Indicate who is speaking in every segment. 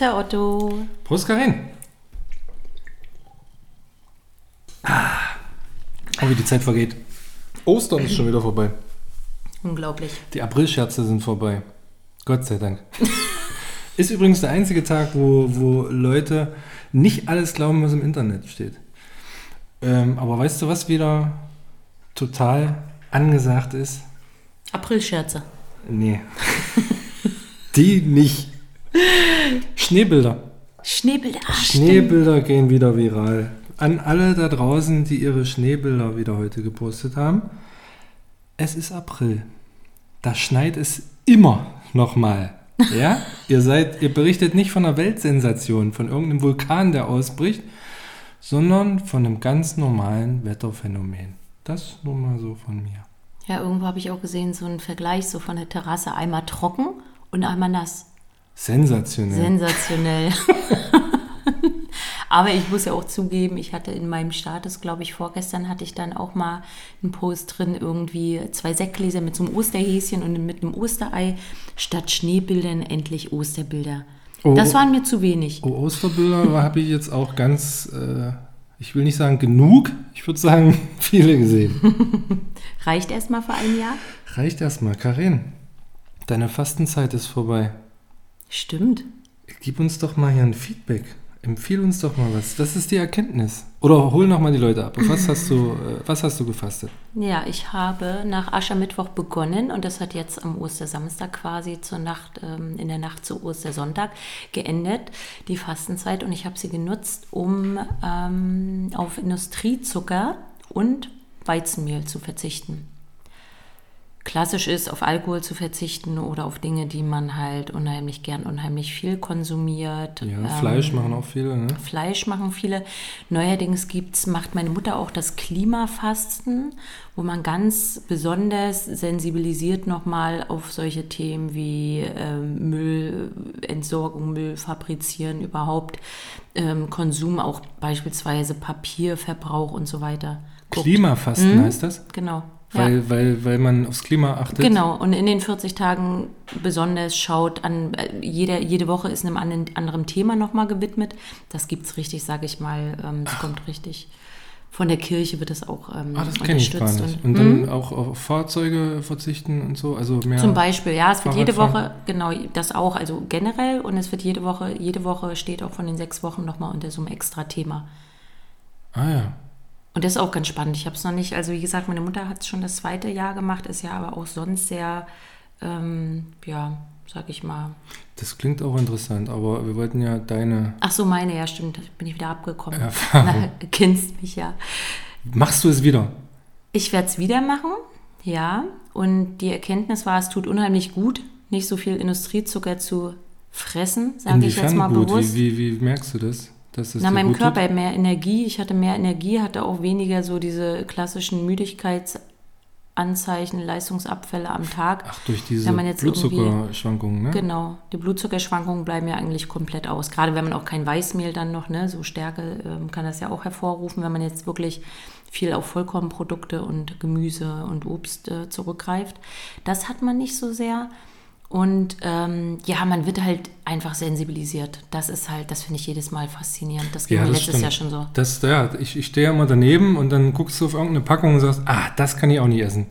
Speaker 1: Prost, Herr Otto.
Speaker 2: Prost, Karin. Ah, oh, wie die Zeit vergeht. Ostern ist schon wieder vorbei.
Speaker 1: Unglaublich.
Speaker 2: Die Aprilscherze sind vorbei. Gott sei Dank. ist übrigens der einzige Tag, wo, wo Leute nicht alles glauben, was im Internet steht. Ähm, aber weißt du, was wieder total angesagt ist?
Speaker 1: Aprilscherze.
Speaker 2: Nee. Die nicht. Schneebilder.
Speaker 1: Schneebilder. Ach,
Speaker 2: Schneebilder gehen wieder viral. An alle da draußen, die ihre Schneebilder wieder heute gepostet haben. Es ist April. Da schneit es immer nochmal. Ja? ihr seid, ihr berichtet nicht von einer Weltsensation, von irgendeinem Vulkan, der ausbricht, sondern von einem ganz normalen Wetterphänomen. Das nur mal so von mir.
Speaker 1: Ja, irgendwo habe ich auch gesehen, so einen Vergleich so von der Terrasse, einmal trocken und einmal nass.
Speaker 2: Sensationell.
Speaker 1: Sensationell. Aber ich muss ja auch zugeben, ich hatte in meinem Status, glaube ich, vorgestern hatte ich dann auch mal einen Post drin, irgendwie zwei Sektgläser mit so einem Osterhäschen und mit einem Osterei. Statt Schneebildern endlich Osterbilder.
Speaker 2: Oh,
Speaker 1: das waren mir zu wenig.
Speaker 2: Oh, Osterbilder habe ich jetzt auch ganz, äh, ich will nicht sagen genug, ich würde sagen viele gesehen.
Speaker 1: Reicht erstmal für ein Jahr?
Speaker 2: Reicht erstmal. Karin, deine Fastenzeit ist vorbei.
Speaker 1: Stimmt.
Speaker 2: Gib uns doch mal hier ein Feedback. Empfehl uns doch mal was. Das ist die Erkenntnis. Oder hol noch mal die Leute ab. Was hast du, äh, was hast du gefastet?
Speaker 1: Ja, ich habe nach Aschermittwoch begonnen und das hat jetzt am Ostersamstag quasi zur Nacht, ähm, in der Nacht zu Ostersonntag geendet, die Fastenzeit. Und ich habe sie genutzt, um ähm, auf Industriezucker und Weizenmehl zu verzichten klassisch ist, auf Alkohol zu verzichten oder auf Dinge, die man halt unheimlich gern, unheimlich viel konsumiert.
Speaker 2: Ja, ähm, Fleisch machen auch viele, ne?
Speaker 1: Fleisch machen viele. Neuerdings gibt's, macht meine Mutter auch das Klimafasten, wo man ganz besonders sensibilisiert nochmal auf solche Themen wie ähm, Müllentsorgung, Müll fabrizieren, überhaupt ähm, Konsum, auch beispielsweise Papierverbrauch und so weiter.
Speaker 2: Guckt. Klimafasten mhm. heißt das?
Speaker 1: Genau.
Speaker 2: Weil, ja. weil, weil man aufs Klima achtet.
Speaker 1: Genau, und in den 40 Tagen besonders schaut an, äh, jeder, jede Woche ist einem anderen Thema nochmal gewidmet. Das gibt es richtig, sage ich mal. Ähm, es kommt richtig. Von der Kirche wird das auch ähm,
Speaker 2: ah, das nicht. Und, und dann mh? auch auf Fahrzeuge verzichten und so, also mehr.
Speaker 1: Zum Beispiel, ja, es wird jede Woche, genau, das auch, also generell und es wird jede Woche, jede Woche steht auch von den sechs Wochen nochmal unter so einem extra Thema.
Speaker 2: Ah ja.
Speaker 1: Und das ist auch ganz spannend. Ich habe es noch nicht, also wie gesagt, meine Mutter hat es schon das zweite Jahr gemacht, ist ja aber auch sonst sehr, ähm, ja, sag ich mal.
Speaker 2: Das klingt auch interessant, aber wir wollten ja deine.
Speaker 1: Ach so, meine, ja, stimmt. Bin ich wieder abgekommen. Erfahrung. Na, kennst mich ja.
Speaker 2: Machst du es wieder?
Speaker 1: Ich werde es wieder machen, ja. Und die Erkenntnis war, es tut unheimlich gut, nicht so viel Industriezucker zu fressen, sage ich jetzt mal
Speaker 2: gut?
Speaker 1: bewusst.
Speaker 2: Wie, wie, wie merkst du das?
Speaker 1: Dass es Na, meinem Körper tut? mehr Energie. Ich hatte mehr Energie, hatte auch weniger so diese klassischen Müdigkeitsanzeichen, Leistungsabfälle am Tag.
Speaker 2: Ach, durch diese Blutzuckerschwankungen, ne?
Speaker 1: Genau. Die Blutzuckerschwankungen bleiben ja eigentlich komplett aus. Gerade wenn man auch kein Weißmehl dann noch, ne, so Stärke ähm, kann das ja auch hervorrufen, wenn man jetzt wirklich viel auf Vollkornprodukte und Gemüse und Obst äh, zurückgreift. Das hat man nicht so sehr. Und ähm, ja, man wird halt einfach sensibilisiert. Das ist halt, das finde ich jedes Mal faszinierend. Das ging ja, mir letztes stimmt. Jahr schon so.
Speaker 2: Das, ja, ich, ich stehe ja immer daneben und dann guckst du auf irgendeine Packung und sagst, ah, das kann ich auch nicht essen.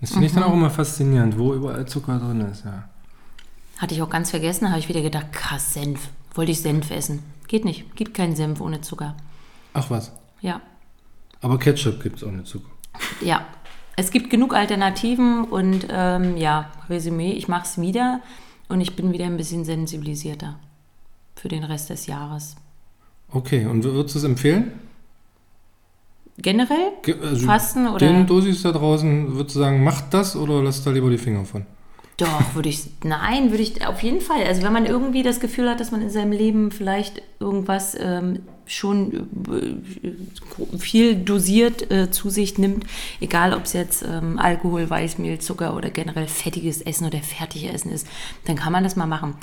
Speaker 2: Das finde mhm. ich dann mhm. auch immer faszinierend, wo überall Zucker drin ist, ja.
Speaker 1: Hatte ich auch ganz vergessen, habe ich wieder gedacht, krass, Senf. Wollte ich Senf essen. Geht nicht. Gibt keinen Senf ohne Zucker.
Speaker 2: Ach was?
Speaker 1: Ja.
Speaker 2: Aber Ketchup gibt es ohne Zucker.
Speaker 1: Ja, es gibt genug Alternativen und ähm, ja, Resümee, ich mache es wieder und ich bin wieder ein bisschen sensibilisierter für den Rest des Jahres.
Speaker 2: Okay, und würdest du es empfehlen?
Speaker 1: Generell?
Speaker 2: Ge also Fasten oder? Den Dosis da draußen, würdest du sagen, macht das oder lass da lieber die Finger von?
Speaker 1: Doch, würde ich, nein, würde ich auf jeden Fall. Also wenn man irgendwie das Gefühl hat, dass man in seinem Leben vielleicht irgendwas ähm, schon äh, viel dosiert äh, zu sich nimmt, egal ob es jetzt ähm, Alkohol, Weißmehl, Zucker oder generell fettiges Essen oder Fertigessen ist, dann kann man das mal machen.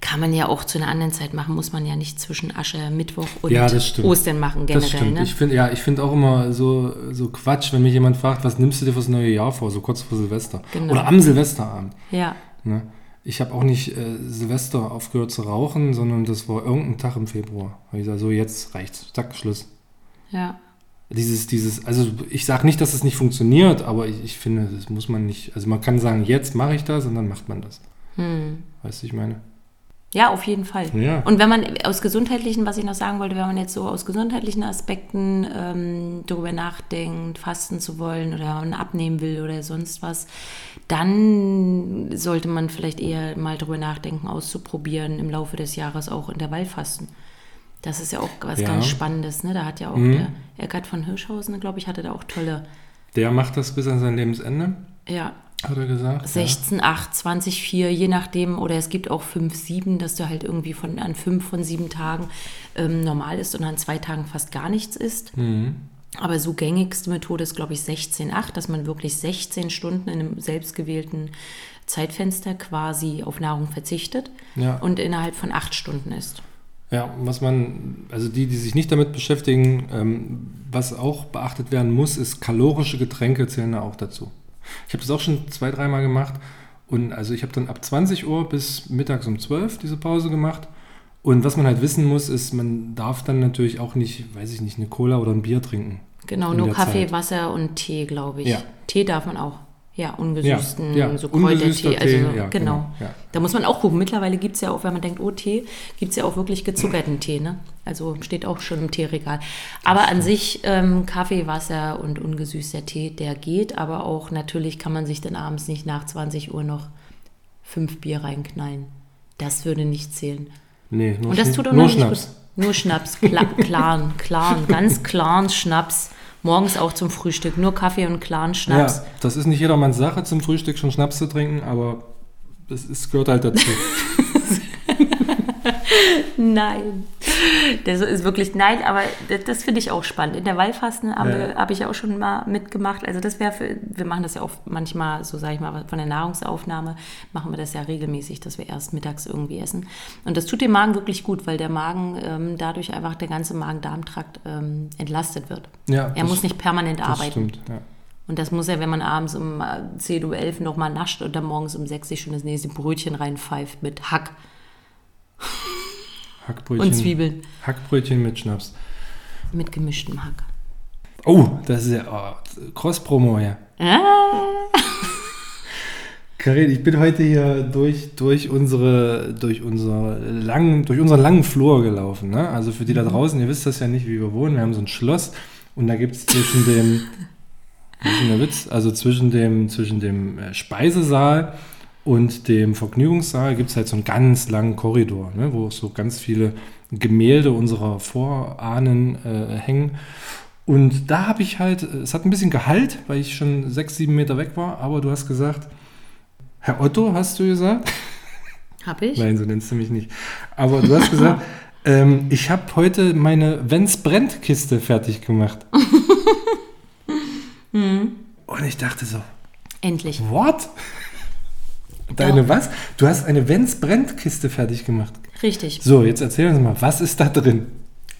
Speaker 1: Kann man ja auch zu einer anderen Zeit machen, muss man ja nicht zwischen Asche, Mittwoch und
Speaker 2: ja,
Speaker 1: Ostern machen generell. Das
Speaker 2: stimmt.
Speaker 1: Ne?
Speaker 2: Ich find, ja, ich finde auch immer so, so Quatsch, wenn mich jemand fragt, was nimmst du dir fürs neue Jahr vor, so kurz vor Silvester. Genau. Oder am Silvesterabend.
Speaker 1: Ja.
Speaker 2: Ne? Ich habe auch nicht äh, Silvester aufgehört zu rauchen, sondern das war irgendein Tag im Februar. Da hab ich gesagt, so jetzt reicht's. Zack, Schluss.
Speaker 1: Ja.
Speaker 2: Dieses, dieses, also ich sage nicht, dass es nicht funktioniert, aber ich, ich finde, das muss man nicht, also man kann sagen, jetzt mache ich das und dann macht man das.
Speaker 1: Hm.
Speaker 2: Weißt du, ich meine?
Speaker 1: Ja, auf jeden Fall.
Speaker 2: Ja.
Speaker 1: Und wenn man aus gesundheitlichen, was ich noch sagen wollte, wenn man jetzt so aus gesundheitlichen Aspekten ähm, darüber nachdenkt, fasten zu wollen oder abnehmen will oder sonst was, dann sollte man vielleicht eher mal darüber nachdenken, auszuprobieren, im Laufe des Jahres auch Intervallfasten. Das ist ja auch was
Speaker 2: Ja.
Speaker 1: ganz Spannendes. Ne? Da hat ja auch
Speaker 2: Mhm.
Speaker 1: der Eckart von Hirschhausen, glaube ich, hatte da auch tolle,
Speaker 2: Der macht das bis an sein Lebensende,
Speaker 1: ja,
Speaker 2: hat er gesagt.
Speaker 1: 16, 8, 20, 4, je nachdem, oder es gibt auch 5, 7, dass du halt irgendwie von an 5 von 7 Tagen ähm, normal ist und an zwei Tagen fast gar nichts isst.
Speaker 2: Ja. Mhm.
Speaker 1: Aber so gängigste Methode ist, glaube ich, 16, 8, dass man wirklich 16 Stunden in einem selbstgewählten Zeitfenster quasi auf Nahrung verzichtet
Speaker 2: Ja.
Speaker 1: und innerhalb von 8 Stunden isst.
Speaker 2: Ja, was man, also die, die sich nicht damit beschäftigen, ähm, was auch beachtet werden muss, ist kalorische Getränke zählen da auch dazu. Ich habe das auch schon zwei, dreimal gemacht und also ich habe dann ab 20 Uhr bis mittags um 12 diese Pause gemacht. Und was man halt wissen muss, ist, man darf dann natürlich auch nicht, weiß ich nicht, eine Cola oder ein Bier trinken.
Speaker 1: Genau, nur Kaffee,
Speaker 2: Zeit.
Speaker 1: Wasser und Tee, glaube ich.
Speaker 2: Ja.
Speaker 1: Tee darf man auch. Ja, ungesüßten,
Speaker 2: Ja, ja,
Speaker 1: so Kräutertee. Also,
Speaker 2: Tee, ja,
Speaker 1: genau.
Speaker 2: genau, ja.
Speaker 1: Da muss man auch gucken. Mittlerweile gibt es ja auch, wenn man denkt, oh Tee, gibt es ja auch wirklich gezuckerten Tee. Ne? Also steht auch schon im Teeregal. Aber an sich ähm, Kaffee, Wasser und ungesüßter Tee, der geht. Aber auch natürlich kann man sich dann abends nicht nach 20 Uhr noch fünf Bier reinknallen. Das würde nicht zählen.
Speaker 2: Nee, nur,
Speaker 1: Und das tut auch
Speaker 2: nur Schnaps.
Speaker 1: gut. Nur Schnaps, klar, klaren, klaren, ganz klaren Schnaps. Morgens auch zum Frühstück. Nur Kaffee und klaren Schnaps.
Speaker 2: Ja, das ist nicht jedermanns Sache, zum Frühstück schon Schnaps zu trinken, aber das ist, gehört halt dazu.
Speaker 1: Nein. Das ist wirklich nein, aber das, das finde ich auch spannend. In der Wallfasten habe
Speaker 2: Ja.
Speaker 1: habe ich auch schon mal mitgemacht. Also das wäre für, wir machen das ja auch manchmal, so sage ich mal, von der Nahrungsaufnahme machen wir das ja regelmäßig, dass wir erst mittags irgendwie essen. Und das tut dem Magen wirklich gut, weil der Magen ähm, dadurch einfach der ganze Magen-Darm-Trakt ähm, entlastet wird.
Speaker 2: Ja,
Speaker 1: Er muss nicht permanent
Speaker 2: Das
Speaker 1: arbeiten.
Speaker 2: stimmt, ja.
Speaker 1: Und das muss er, wenn man abends um äh, 10 Uhr 11 nochmal nascht und dann morgens um 6 sich schon das nächste Brötchen reinpfeift mit Hack
Speaker 2: Hackbrötchen.
Speaker 1: und Zwiebeln.
Speaker 2: Hackbrötchen mit Schnaps.
Speaker 1: Mit gemischtem Hack.
Speaker 2: Oh, das ist ja oh, Cross-Promo, ja.
Speaker 1: Ah.
Speaker 2: Karin, ich bin heute hier durch, durch, unsere, durch, unsere langen, durch unseren langen Flur gelaufen. Ne? Also für die da draußen, ihr wisst das ja nicht, wie wir wohnen. Wir haben so ein Schloss und da gibt es zwischen dem, was ist der Witz? Also zwischen dem, zwischen dem äh, Speisesaal und dem Vergnügungssaal gibt es halt so einen ganz langen Korridor, ne? wo so ganz viele Gemälde unserer Vorahnen äh, hängen. Und da habe ich halt, es hat ein bisschen Gehalt, weil ich schon sechs, sieben Meter weg war, aber du hast gesagt, Herr Otto, hast du gesagt?
Speaker 1: Hab ich?
Speaker 2: Nein, so nennst du mich nicht. Aber du hast gesagt, ähm, ich habe heute meine Wenn's brennt Kiste fertig gemacht.
Speaker 1: Mhm.
Speaker 2: Und ich dachte so,
Speaker 1: Endlich.
Speaker 2: what? Deine was? Du hast eine Wenn's brennt Kiste fertig gemacht.
Speaker 1: Richtig.
Speaker 2: So, jetzt erzähl uns mal, was ist da drin?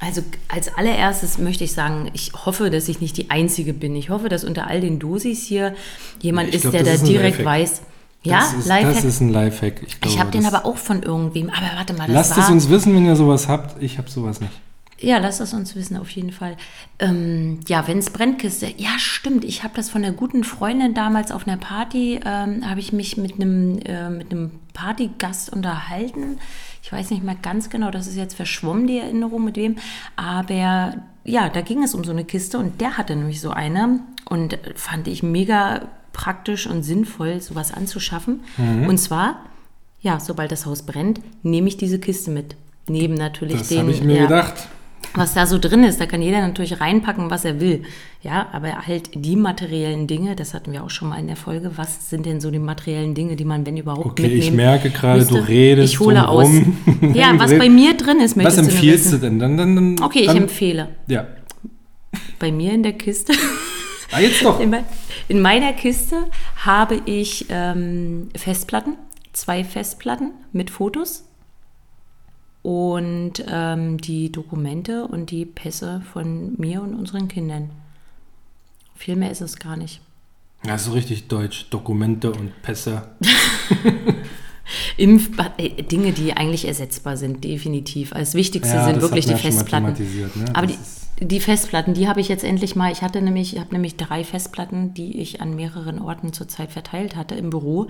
Speaker 1: Also als allererstes möchte ich sagen, ich hoffe, dass ich nicht die Einzige bin. Ich hoffe, dass unter all den Dosis hier jemand
Speaker 2: Ich
Speaker 1: ist,
Speaker 2: glaub,
Speaker 1: der da direkt weiß. Ja,
Speaker 2: das ist,
Speaker 1: Lifehack.
Speaker 2: Das ist ein Lifehack. Ich,
Speaker 1: ich habe den aber auch von irgendwem. Aber warte mal, das
Speaker 2: Lasst
Speaker 1: war...
Speaker 2: es uns wissen, wenn ihr sowas habt. Ich habe sowas nicht.
Speaker 1: Ja, lasst es uns wissen, auf jeden Fall. Ähm, ja, wenn's Brennkiste. Ja, stimmt. Ich habe das von einer guten Freundin damals auf einer Party, ähm, habe ich mich mit einem, äh, mit einem Partygast unterhalten. Ich weiß nicht mehr ganz genau, das ist jetzt verschwommen, die Erinnerung mit wem. Aber ja, da ging es um so eine Kiste und der hatte nämlich so eine und fand ich mega praktisch und sinnvoll, sowas anzuschaffen.
Speaker 2: Mhm.
Speaker 1: Und zwar, ja, sobald das Haus brennt, nehme ich diese Kiste mit. Neben natürlich
Speaker 2: Das
Speaker 1: den.
Speaker 2: habe ich mir
Speaker 1: ja,
Speaker 2: gedacht.
Speaker 1: Was da so drin ist. Da kann jeder natürlich reinpacken, was er will. Ja, aber halt die materiellen Dinge, das hatten wir auch schon mal in der Folge. Was sind denn so die materiellen Dinge, die man, wenn überhaupt,
Speaker 2: Okay,
Speaker 1: mitnehmen
Speaker 2: ich merke gerade, du redest
Speaker 1: Ich hole aus.
Speaker 2: drumrum.
Speaker 1: Ja,
Speaker 2: Du
Speaker 1: was bei mir drin ist,
Speaker 2: Was
Speaker 1: möchtest du nur
Speaker 2: empfiehlst du
Speaker 1: wissen.
Speaker 2: denn? Dann, dann, dann,
Speaker 1: Okay, ich empfehle.
Speaker 2: Ja.
Speaker 1: Bei mir in der Kiste,
Speaker 2: Ah, jetzt doch.
Speaker 1: in meiner Kiste habe ich ähm, Festplatten, zwei Festplatten mit Fotos und ähm, die Dokumente und die Pässe von mir und unseren Kindern. Viel mehr ist es gar nicht.
Speaker 2: Ja, so richtig deutsch. Dokumente und Pässe.
Speaker 1: Impf äh, Dinge, die eigentlich ersetzbar sind, definitiv. Das Wichtigste
Speaker 2: Ja,
Speaker 1: sind wirklich die
Speaker 2: wir mal
Speaker 1: Festplatten.
Speaker 2: ne?
Speaker 1: Aber die, die Festplatten, die habe ich jetzt endlich mal. Ich hatte nämlich, ich habe nämlich drei Festplatten, die ich an mehreren Orten zurzeit verteilt hatte im Büro.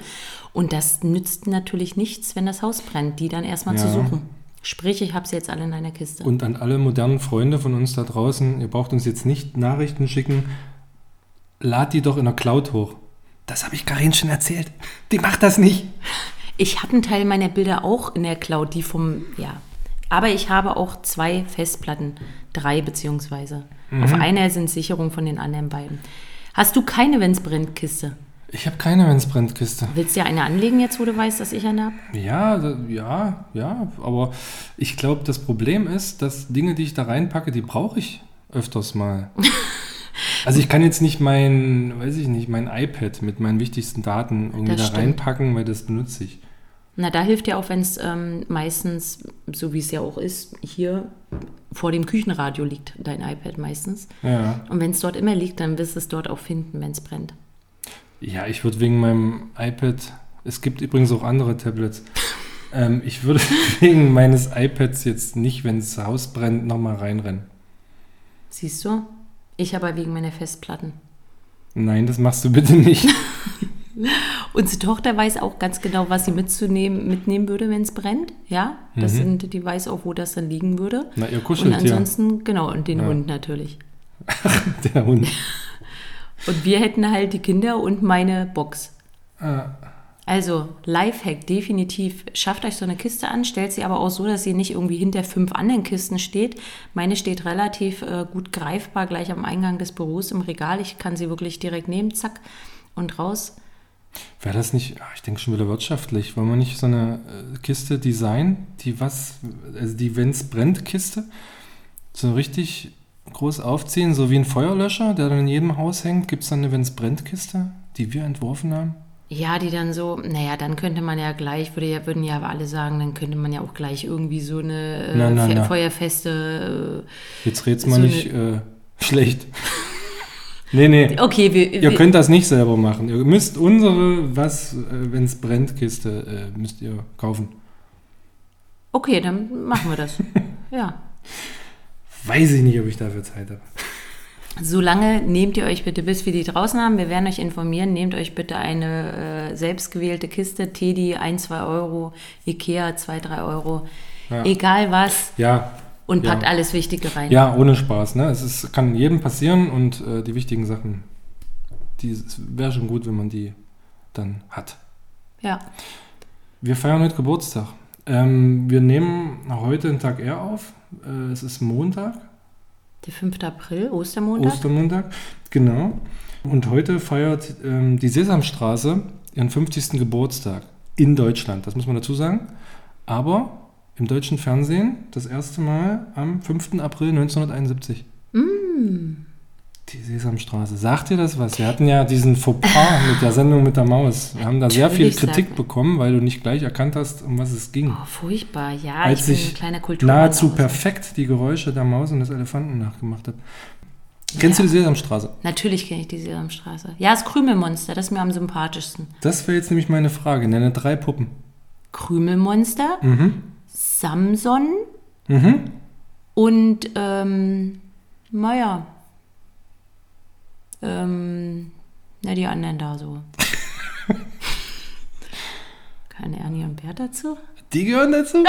Speaker 1: Und das nützt natürlich nichts, wenn das Haus brennt, die dann erstmal zu
Speaker 2: Ja.
Speaker 1: suchen. Sprich, ich habe sie jetzt alle in einer Kiste.
Speaker 2: Und an alle modernen Freunde von uns da draußen, ihr braucht uns jetzt nicht Nachrichten schicken, lad die doch in der Cloud hoch. Das habe ich Karin schon erzählt. Die macht das nicht.
Speaker 1: Ich habe einen Teil meiner Bilder auch in der Cloud, die vom, ja. Aber ich habe auch zwei Festplatten, drei beziehungsweise.
Speaker 2: Mhm.
Speaker 1: Auf einer sind Sicherungen von den anderen beiden. Hast du keine Wenn's brennt Kiste?
Speaker 2: Ich habe keine Wenn's brennt Kiste.
Speaker 1: Willst du ja eine anlegen jetzt, wo du weißt, dass ich eine habe?
Speaker 2: Ja, ja, ja, aber ich glaube, das Problem ist, dass Dinge, die ich da reinpacke, die brauche ich öfters mal. Also ich kann jetzt nicht mein, weiß ich nicht, mein iPad mit meinen wichtigsten Daten irgendwie
Speaker 1: Das
Speaker 2: da
Speaker 1: stimmt.
Speaker 2: reinpacken, weil das benutze ich.
Speaker 1: Na, da hilft ja auch, wenn es ähm, meistens, so wie es ja auch ist, hier vor dem Küchenradio liegt dein iPad meistens.
Speaker 2: Ja.
Speaker 1: Und wenn es dort immer liegt, dann wirst du es dort auch finden, wenn es brennt.
Speaker 2: Ja, ich würde wegen meinem iPad, es gibt übrigens auch andere Tablets, ähm, ich würde wegen meines iPads jetzt nicht, wenn das Haus brennt, nochmal reinrennen.
Speaker 1: Siehst du? Ich aber wegen meiner Festplatten.
Speaker 2: Nein, das machst du bitte nicht.
Speaker 1: Unsere Tochter weiß auch ganz genau, was sie mitzunehmen, mitnehmen würde, wenn es brennt. Ja, das sind, die weiß auch, wo das dann liegen würde.
Speaker 2: Na, ihr
Speaker 1: Und
Speaker 2: Kuscheltier,
Speaker 1: ansonsten, genau, und den
Speaker 2: Ja.
Speaker 1: Hund natürlich.
Speaker 2: der Hund.
Speaker 1: Und wir hätten halt die Kinder und meine Box. Also, Lifehack, definitiv. Schafft euch so eine Kiste an, stellt sie aber auch so, dass sie nicht irgendwie hinter fünf anderen Kisten steht. Meine steht relativ äh, gut greifbar gleich am Eingang des Büros im Regal. Ich kann sie wirklich direkt nehmen, zack, und raus.
Speaker 2: Wäre das nicht, ah, ich denke schon wieder wirtschaftlich, wollen wir nicht so eine äh, Kiste designen, die was, also die Wenn's brennt Kiste, so richtig groß aufziehen, so wie ein Feuerlöscher, der dann in jedem Haus hängt, gibt es dann eine Wenn's brennt Kiste, die wir entworfen haben?
Speaker 1: Ja, die dann so, naja, dann könnte man ja gleich, würde ja, würden ja alle sagen, dann könnte man ja auch gleich irgendwie so eine äh,
Speaker 2: Na, na, na.
Speaker 1: feuerfeste.
Speaker 2: Jetzt red's mal
Speaker 1: So
Speaker 2: nicht äh, schlecht. nee, nee.
Speaker 1: Äh, okay, wir,
Speaker 2: Ihr
Speaker 1: wir,
Speaker 2: könnt das nicht selber machen. Ihr müsst unsere, was, äh, wenn's brennt, Kiste, äh, müsst ihr kaufen.
Speaker 1: okay, dann machen wir das. ja.
Speaker 2: Weiß ich nicht, ob ich dafür Zeit habe.
Speaker 1: Solange nehmt ihr euch bitte, bis wir die draußen haben, wir werden euch informieren, nehmt euch bitte eine äh, selbstgewählte Kiste, Teddy 1, 2 Euro, Ikea 2, 3 Euro,
Speaker 2: Ja.
Speaker 1: egal was
Speaker 2: Ja,
Speaker 1: und
Speaker 2: Ja.
Speaker 1: packt alles Wichtige rein.
Speaker 2: Ja, ohne Spaß. Ne? Es ist, kann jedem passieren und äh, die wichtigen Sachen, die wäre schon gut, wenn man die dann hat.
Speaker 1: Ja.
Speaker 2: Wir feiern heute Geburtstag. Ähm, wir nehmen heute den Tag eher auf. Äh, es ist Montag,
Speaker 1: Der 5. April, Ostermontag.
Speaker 2: Ostermontag, genau. Und heute feiert ähm, die Sesamstraße ihren 50. Geburtstag in Deutschland. Das muss man dazu sagen. Aber im deutschen Fernsehen das erste Mal am 5. April 1971. Die Sesamstraße. Sagt dir das was? Wir hatten ja diesen Fauxpas mit der Sendung mit der Maus. Wir haben da sehr viel Kritik bekommen, weil du nicht gleich erkannt hast, um was es ging.
Speaker 1: Oh, furchtbar, ja,
Speaker 2: Als
Speaker 1: ich bin
Speaker 2: ich
Speaker 1: ein kleiner Kultur.
Speaker 2: Nahezu perfekt die Geräusche der Maus und des Elefanten nachgemacht habe. Kennst
Speaker 1: Ja.
Speaker 2: du die Sesamstraße?
Speaker 1: Natürlich kenne ich die Sesamstraße. Ja, das Krümelmonster, das ist mir am sympathischsten.
Speaker 2: Das wäre jetzt nämlich meine Frage. Nenne drei Puppen.
Speaker 1: Krümelmonster,
Speaker 2: Mhm.
Speaker 1: Samson
Speaker 2: Mhm.
Speaker 1: und, ähm, naja, ähm, na, die anderen da so. Keine Ernie und Bert dazu?
Speaker 2: Die gehören dazu?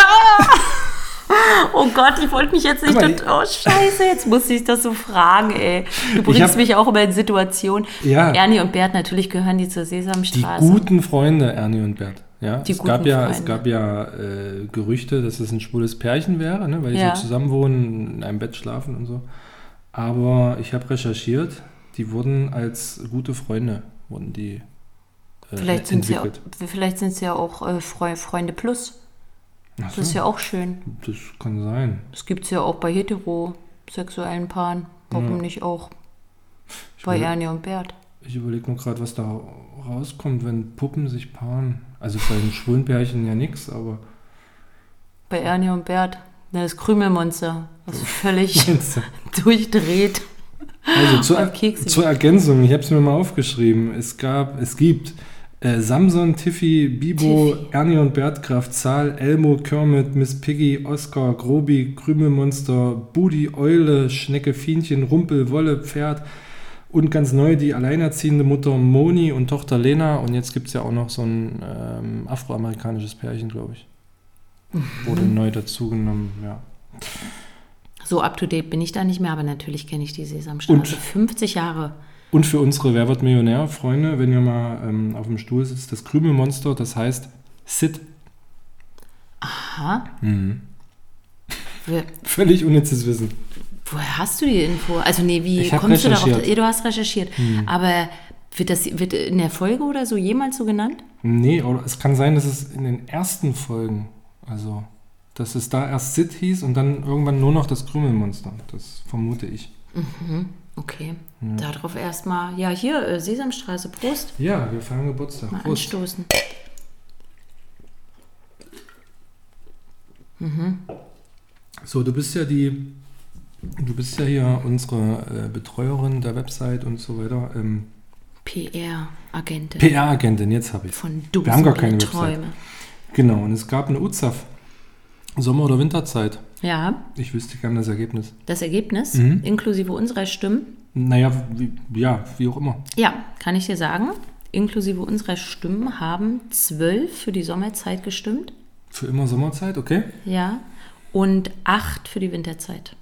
Speaker 1: Oh Gott, ich wollte mich jetzt nicht.
Speaker 2: Mal,
Speaker 1: oh, Scheiße, jetzt muss ich das so fragen, ey. Du bringst
Speaker 2: hab-
Speaker 1: mich auch immer in Situationen.
Speaker 2: Ja.
Speaker 1: Ernie und Bert, natürlich gehören die zur
Speaker 2: Die
Speaker 1: Sesamstraße.
Speaker 2: guten Freunde, Ernie und Bert. Ja,
Speaker 1: Die
Speaker 2: es, gab ja, es
Speaker 1: Freunde.
Speaker 2: gab ja äh, Gerüchte, dass es ein schwules Pärchen wäre, ne, weil die
Speaker 1: Ja.
Speaker 2: so zusammen wohnen, in einem Bett schlafen und so. Aber ich habe recherchiert, die wurden als gute Freunde, wurden die äh,
Speaker 1: Vielleicht sind sie ja,
Speaker 2: entwickelt.
Speaker 1: vielleicht sind sie ja auch äh, Freu- Freunde Plus.
Speaker 2: Ach
Speaker 1: Das ist ja auch schön.
Speaker 2: das kann sein.
Speaker 1: Das gibt es ja auch bei heterosexuellen Paaren. Warum
Speaker 2: Ja.
Speaker 1: nicht auch bei
Speaker 2: will-
Speaker 1: Ernie und Bert?
Speaker 2: Ich überlege nur gerade, was da rauskommt, wenn Puppen sich paaren. Also bei einem schwulen Pärchen ja nichts, aber
Speaker 1: Bei Ernie und Bert. Na, Das Krümelmonster. Das völlig
Speaker 2: also zur, zur Ergänzung, ich habe es mir mal aufgeschrieben. Es gab, es gibt Äh, Samson, Tiffy, Bibo,
Speaker 1: Tiffy.
Speaker 2: Ernie und Bert, Graf Zahl, Elmo, Kermit, Miss Piggy, Oscar, Grobi, Krümelmonster, Budi, Eule, Schnecke, Fienchen, Rumpel, Wolle, Pferd und ganz neu die alleinerziehende Mutter Moni und Tochter Lena. Und jetzt gibt es ja auch noch so ein ähm, afroamerikanisches Pärchen, glaube ich. Wurde neu dazugenommen, ja.
Speaker 1: So up to date bin ich da nicht mehr, aber natürlich kenne ich die Sesamstraße.
Speaker 2: Und-
Speaker 1: 50 Jahre.
Speaker 2: Und für unsere Wer wird Millionär, Freunde, wenn ihr mal ähm, auf dem Stuhl sitzt, das Krümelmonster, das heißt Sid.
Speaker 1: Aha.
Speaker 2: Mhm. Völlig unnützes Wissen.
Speaker 1: Woher hast du die Info? Also nee, wie kommst du darauf? du hast recherchiert. Aber wird das wird in der Folge oder so jemals so genannt?
Speaker 2: Nee, oder es kann sein, dass es in den ersten Folgen, also, dass es da erst Sid hieß und dann irgendwann nur noch das Krümelmonster. Das vermute ich.
Speaker 1: Okay. Darauf erstmal, ja, hier, äh, Sesamstraße, Prost.
Speaker 2: Ja, wir feiern Geburtstag.
Speaker 1: Mal
Speaker 2: Prost.
Speaker 1: anstoßen.
Speaker 2: So, du bist ja die, du bist ja hier unsere äh, Betreuerin der Website und so weiter. Ähm,
Speaker 1: PR-Agentin
Speaker 2: PR-Agentin, jetzt habe ich
Speaker 1: von
Speaker 2: Wir haben gar keine Website.
Speaker 1: Träume.
Speaker 2: Genau, und es gab eine UZAF. Sommer- oder Winterzeit.
Speaker 1: Ja,
Speaker 2: Ich wüsste gerne das Ergebnis.
Speaker 1: das Ergebnis,
Speaker 2: Mhm.
Speaker 1: inklusive unserer Stimmen.
Speaker 2: Naja, wie, ja, wie auch immer.
Speaker 1: Ja, kann ich dir sagen, inklusive unserer Stimmen haben zwölf für die Sommerzeit gestimmt.
Speaker 2: Für immer Sommerzeit, okay?
Speaker 1: Ja. Und acht für die Winterzeit.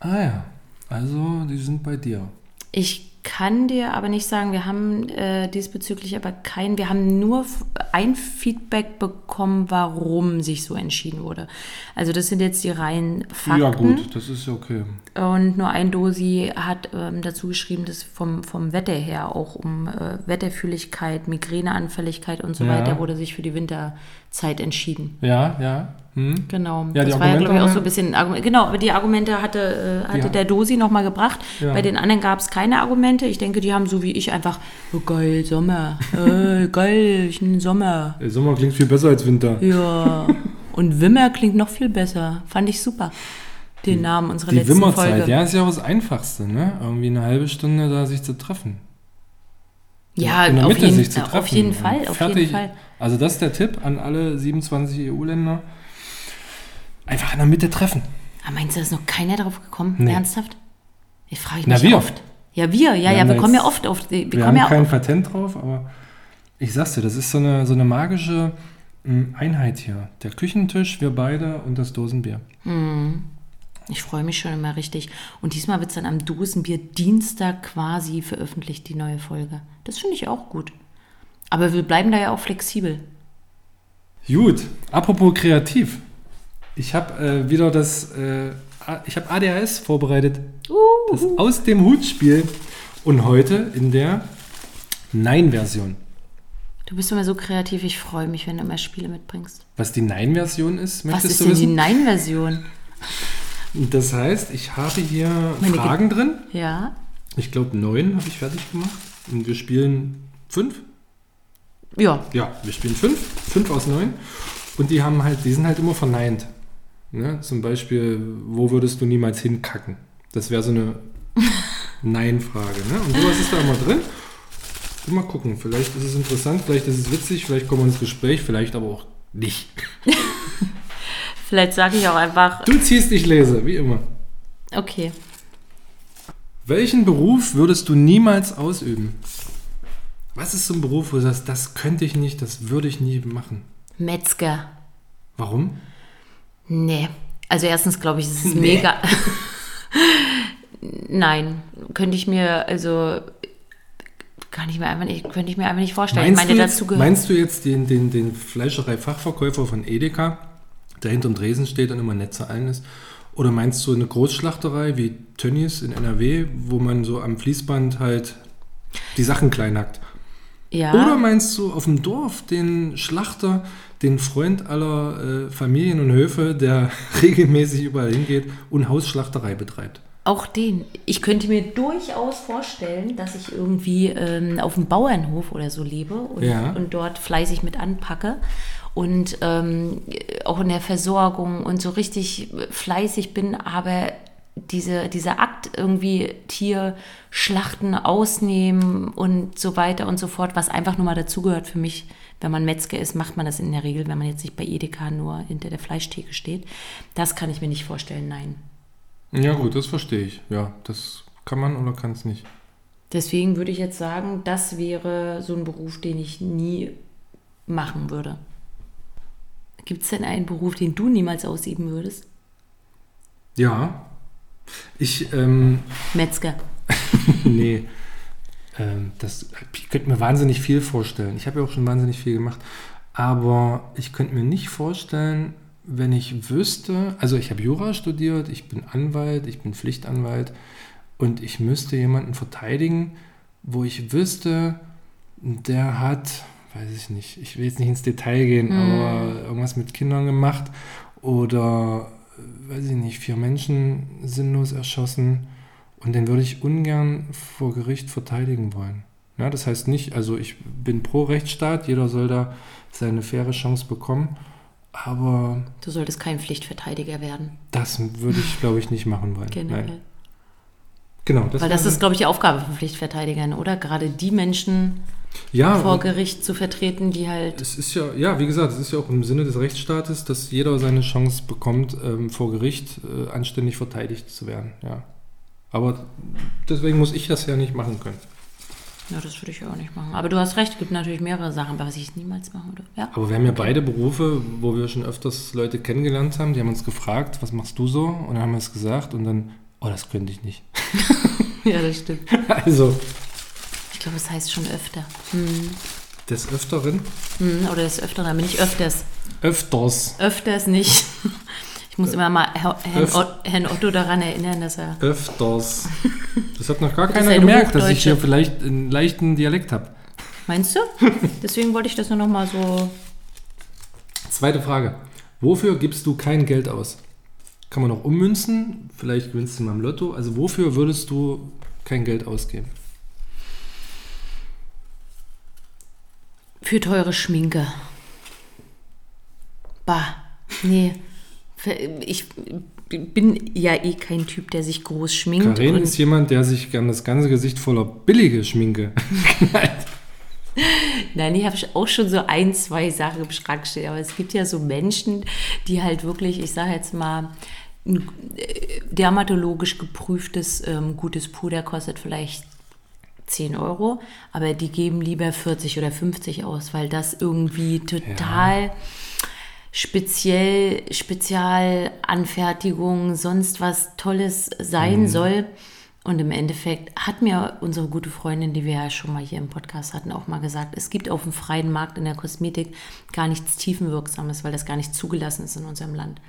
Speaker 2: Ah ja, also die sind bei dir.
Speaker 1: Ich kann dir aber nicht sagen, wir haben äh, diesbezüglich aber kein, wir haben nur ein Feedback bekommen, warum sich so entschieden wurde. Also das sind jetzt die reinen Fakten.
Speaker 2: Ja gut, das ist okay.
Speaker 1: Und nur ein Dosi hat ähm, dazu geschrieben, dass vom, vom Wetter her auch um äh, Wetterfühligkeit, Migräneanfälligkeit und so
Speaker 2: Ja.
Speaker 1: weiter wurde sich für die Winterzeit entschieden.
Speaker 2: Ja, ja. Hm.
Speaker 1: Genau.
Speaker 2: Ja, die
Speaker 1: das war ja,
Speaker 2: Argumente
Speaker 1: glaube ich, auch so ein bisschen. Argument- Genau, aber die Argumente hatte, äh, hatte
Speaker 2: Ja.
Speaker 1: der Dosi nochmal gebracht.
Speaker 2: Ja.
Speaker 1: Bei den anderen gab es keine Argumente. Ich denke, die haben so wie ich einfach, oh geil, Sommer. äh, geil, ich ein Sommer.
Speaker 2: Der Sommer klingt viel besser als Winter.
Speaker 1: Ja. Und Wimmer klingt noch viel besser. Fand ich super. Den Namen unserer
Speaker 2: Die
Speaker 1: letzten
Speaker 2: Wimmerzeit,
Speaker 1: Folge.
Speaker 2: ja, ist ja auch das Einfachste, ne? Irgendwie eine halbe Stunde da sich zu treffen.
Speaker 1: Ja,
Speaker 2: In der
Speaker 1: auf,
Speaker 2: Mitte
Speaker 1: jeden,
Speaker 2: sich zu treffen.
Speaker 1: auf jeden Fall, auf
Speaker 2: fertig.
Speaker 1: jeden Fall.
Speaker 2: Also das ist der Tipp an alle 27 EU-Länder. Einfach in der Mitte treffen.
Speaker 1: Aber meinst du, da ist noch keiner drauf gekommen?
Speaker 2: Nee.
Speaker 1: Ernsthaft? Ich frage mich
Speaker 2: Na, wir.
Speaker 1: oft. Ja, wir, ja,
Speaker 2: Wir
Speaker 1: ja, wir kommen ja oft auf die, wir,
Speaker 2: Wir, haben
Speaker 1: ja
Speaker 2: kein
Speaker 1: auf,
Speaker 2: Patent drauf, aber ich sag's dir, das ist so eine, so eine magische mh, Einheit hier. Der Küchentisch, wir beide und das Dosenbier.
Speaker 1: Ich freue mich schon immer richtig. Und diesmal wird es dann am Dosenbier Dienstag quasi veröffentlicht, die neue Folge. Das finde ich auch gut. Aber wir bleiben da ja auch flexibel.
Speaker 2: Gut, apropos kreativ. Ich habe äh, wieder das, äh, ich habe ADHS vorbereitet. Das Aus dem Hut-Spiel. Und heute in der Nein-Version.
Speaker 1: Du bist immer so kreativ, ich freue mich, wenn du immer Spiele mitbringst.
Speaker 2: Was die Nein-Version ist,
Speaker 1: Was
Speaker 2: möchtest
Speaker 1: ist
Speaker 2: du
Speaker 1: denn die
Speaker 2: wissen?
Speaker 1: Nein-Version?
Speaker 2: Das heißt, ich habe hier
Speaker 1: Meine
Speaker 2: Fragen drin.
Speaker 1: Ja?
Speaker 2: Ich glaube, neun habe ich fertig gemacht. Und wir spielen fünf.
Speaker 1: Ja.
Speaker 2: Ja, wir spielen fünf. Fünf aus neun. Und die haben halt, die sind halt immer verneint. Ne? Zum Beispiel, wo würdest du niemals hinkacken? Das wäre so eine Nein-Frage. Ne? Und sowas ist da immer drin. Mal gucken, vielleicht ist es interessant, vielleicht ist es witzig, vielleicht kommen wir ins Gespräch, vielleicht aber auch nicht.
Speaker 1: Vielleicht sage ich auch einfach,
Speaker 2: Du ziehst, ich lese, wie immer.
Speaker 1: okay.
Speaker 2: Welchen Beruf würdest du niemals ausüben? Was ist so ein Beruf, wo du sagst, das könnte ich nicht, das würde ich nie machen?
Speaker 1: Metzger.
Speaker 2: Warum?
Speaker 1: Nee. Also erstens glaube ich, es ist
Speaker 2: Nee.
Speaker 1: mega. Nein, könnte ich mir, also kann ich mir einfach nicht, könnte ich mir einfach nicht vorstellen. ich meine,
Speaker 2: du
Speaker 1: dazu gehört.
Speaker 2: meinst du jetzt den, den, den Fleischerei-Fachverkäufer von Edeka, der hinterm Dresen steht und immer nett zu allen ist? Oder meinst du eine Großschlachterei wie Tönnies in NRW, wo man so am Fließband halt die Sachen klein hackt?
Speaker 1: Ja.
Speaker 2: Oder meinst du auf dem Dorf den Schlachter, den Freund aller äh, Familien und Höfe, der regelmäßig überall hingeht und Hausschlachterei betreibt?
Speaker 1: Auch den. Ich könnte mir durchaus vorstellen, dass ich irgendwie ähm, auf dem Bauernhof oder so lebe und,
Speaker 2: Ja.
Speaker 1: und dort fleißig mit anpacke und ähm, auch in der Versorgung und so richtig fleißig bin, aber diese, dieser Akt irgendwie Tierschlachten ausnehmen und so weiter und so fort, was einfach nur mal dazugehört für mich. Wenn man Metzger ist, macht man das in der Regel, wenn man jetzt nicht bei Edeka nur hinter der Fleischtheke steht. Das kann ich mir nicht vorstellen, nein.
Speaker 2: Ja gut, das verstehe ich. Ja, das kann man oder kann es nicht.
Speaker 1: Deswegen würde ich jetzt sagen, das wäre so ein Beruf, den ich nie machen würde. Gibt es denn einen Beruf, den du niemals ausüben würdest?
Speaker 2: Ja. Ich, ähm,
Speaker 1: Metzger.
Speaker 2: nee. Ähm, das, ich könnte mir wahnsinnig viel vorstellen. Ich habe ja auch schon wahnsinnig viel gemacht. Aber ich könnte mir nicht vorstellen, wenn ich wüsste, also ich habe Jura studiert, ich bin Anwalt, ich bin Pflichtanwalt und ich müsste jemanden verteidigen, wo ich wüsste, der hat, weiß ich nicht, ich will jetzt nicht ins Detail gehen,
Speaker 1: Mhm.
Speaker 2: aber irgendwas mit Kindern gemacht oder, weiß ich nicht, vier Menschen sinnlos erschossen und den würde ich ungern vor Gericht verteidigen wollen. Ja, das heißt nicht, also ich bin pro Rechtsstaat, jeder soll da seine faire Chance bekommen, aber
Speaker 1: Du solltest kein Pflichtverteidiger werden,
Speaker 2: das würde ich, glaube ich, nicht machen wollen.
Speaker 1: generell.
Speaker 2: Nein. Genau.
Speaker 1: Weil das ist, glaube ich, die Aufgabe von Pflichtverteidigern, oder? Gerade die Menschen
Speaker 2: ja,
Speaker 1: vor Gericht zu vertreten, die halt.
Speaker 2: es ist ja, ja, wie gesagt, es ist ja auch im Sinne des Rechtsstaates, dass jeder seine Chance bekommt, ähm, vor Gericht äh, anständig verteidigt zu werden. Ja. Aber deswegen muss ich das ja nicht machen können.
Speaker 1: Ja, das würde ich auch nicht machen. Aber du hast recht, es gibt natürlich mehrere Sachen, was ich niemals machen würde. Ja.
Speaker 2: Aber wir haben ja beide Berufe, wo wir schon öfters Leute kennengelernt haben, die haben uns gefragt, was machst du so? Und dann haben wir es gesagt und dann, oh, das könnte ich nicht.
Speaker 1: ja, das stimmt.
Speaker 2: Also,
Speaker 1: Ich glaube, es heißt schon öfter. Hm.
Speaker 2: des Öfteren,
Speaker 1: Hm, oder des Öfteren, aber nicht öfters.
Speaker 2: öfters,
Speaker 1: Öfters nicht. Ich muss immer mal Herr- Herrn,
Speaker 2: Öf-
Speaker 1: Herrn Otto daran erinnern, dass er.
Speaker 2: öfters. Das hat noch gar
Speaker 1: Das
Speaker 2: keiner
Speaker 1: eine
Speaker 2: gemerkt, dass ich hier vielleicht einen leichten Dialekt habe.
Speaker 1: Meinst du? Deswegen wollte ich das nur noch mal so.
Speaker 2: Zweite Frage. Wofür gibst du kein Geld aus? Kann man auch ummünzen? Vielleicht gewinnst du mal im Lotto. Also wofür würdest du kein Geld ausgeben?
Speaker 1: Für teure Schminke. Bah. Nee. Ich bin ja eh kein Typ, der sich groß schminkt.
Speaker 2: Karin ist jemand, der sich gern das ganze Gesicht voller billige Schminke.
Speaker 1: Nein, ich habe auch schon so ein, zwei Sachen im Schrank stehen. Aber es gibt ja so Menschen, die halt wirklich, ich sage jetzt mal, ein äh, dermatologisch geprüftes ähm, gutes Puder kostet vielleicht 10 Euro, aber die geben lieber 40 oder 50 aus, weil das irgendwie total speziell, Spezialanfertigung, sonst was Tolles sein soll. Und im Endeffekt hat mir unsere gute Freundin, die wir ja schon mal hier im Podcast hatten, auch mal gesagt, es gibt auf dem freien Markt in der Kosmetik gar nichts Tiefenwirksames, weil das gar nicht zugelassen ist in unserem Land.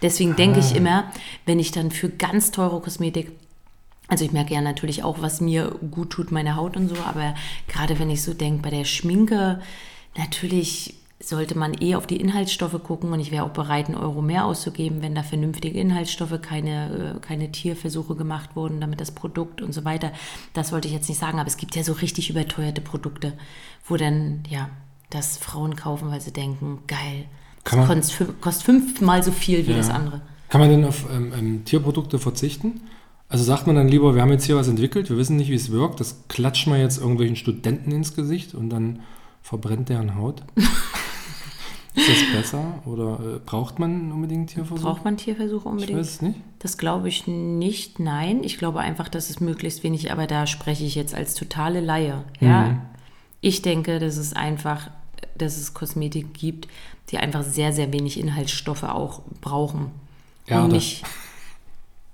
Speaker 1: Deswegen denke ich immer, wenn ich dann für ganz teure Kosmetik also ich merke ja natürlich auch, was mir gut tut, meine Haut und so, aber gerade wenn ich so denke, bei der Schminke, natürlich sollte man eh auf die Inhaltsstoffe gucken und ich wäre auch bereit, einen Euro mehr auszugeben, wenn da vernünftige Inhaltsstoffe, keine, äh, keine Tierversuche gemacht wurden, damit das Produkt und so weiter. Das wollte ich jetzt nicht sagen, aber es gibt ja so richtig überteuerte Produkte, wo dann, ja, das Frauen kaufen, weil sie denken, geil,
Speaker 2: Kann man-
Speaker 1: kostet, kostet fünfmal so viel wie
Speaker 2: Ja.
Speaker 1: das andere.
Speaker 2: Kann man denn auf ähm, ähm, Tierprodukte verzichten? Also sagt man dann lieber, wir haben jetzt hier was entwickelt, wir wissen nicht, wie es wirkt, das klatschen wir jetzt irgendwelchen Studenten ins Gesicht und dann verbrennt deren Haut? Ist das besser oder äh, braucht man unbedingt Tierversuche?
Speaker 1: Braucht man Tierversuche
Speaker 2: ich
Speaker 1: unbedingt?
Speaker 2: weiß es nicht.
Speaker 1: Das glaube ich nicht, nein. Ich glaube einfach, dass es möglichst wenig, aber da spreche ich jetzt als totale Laie. Ja?
Speaker 2: Mhm.
Speaker 1: Ich denke, dass es einfach, dass es Kosmetik gibt, die einfach sehr, sehr wenig Inhaltsstoffe auch brauchen. Nicht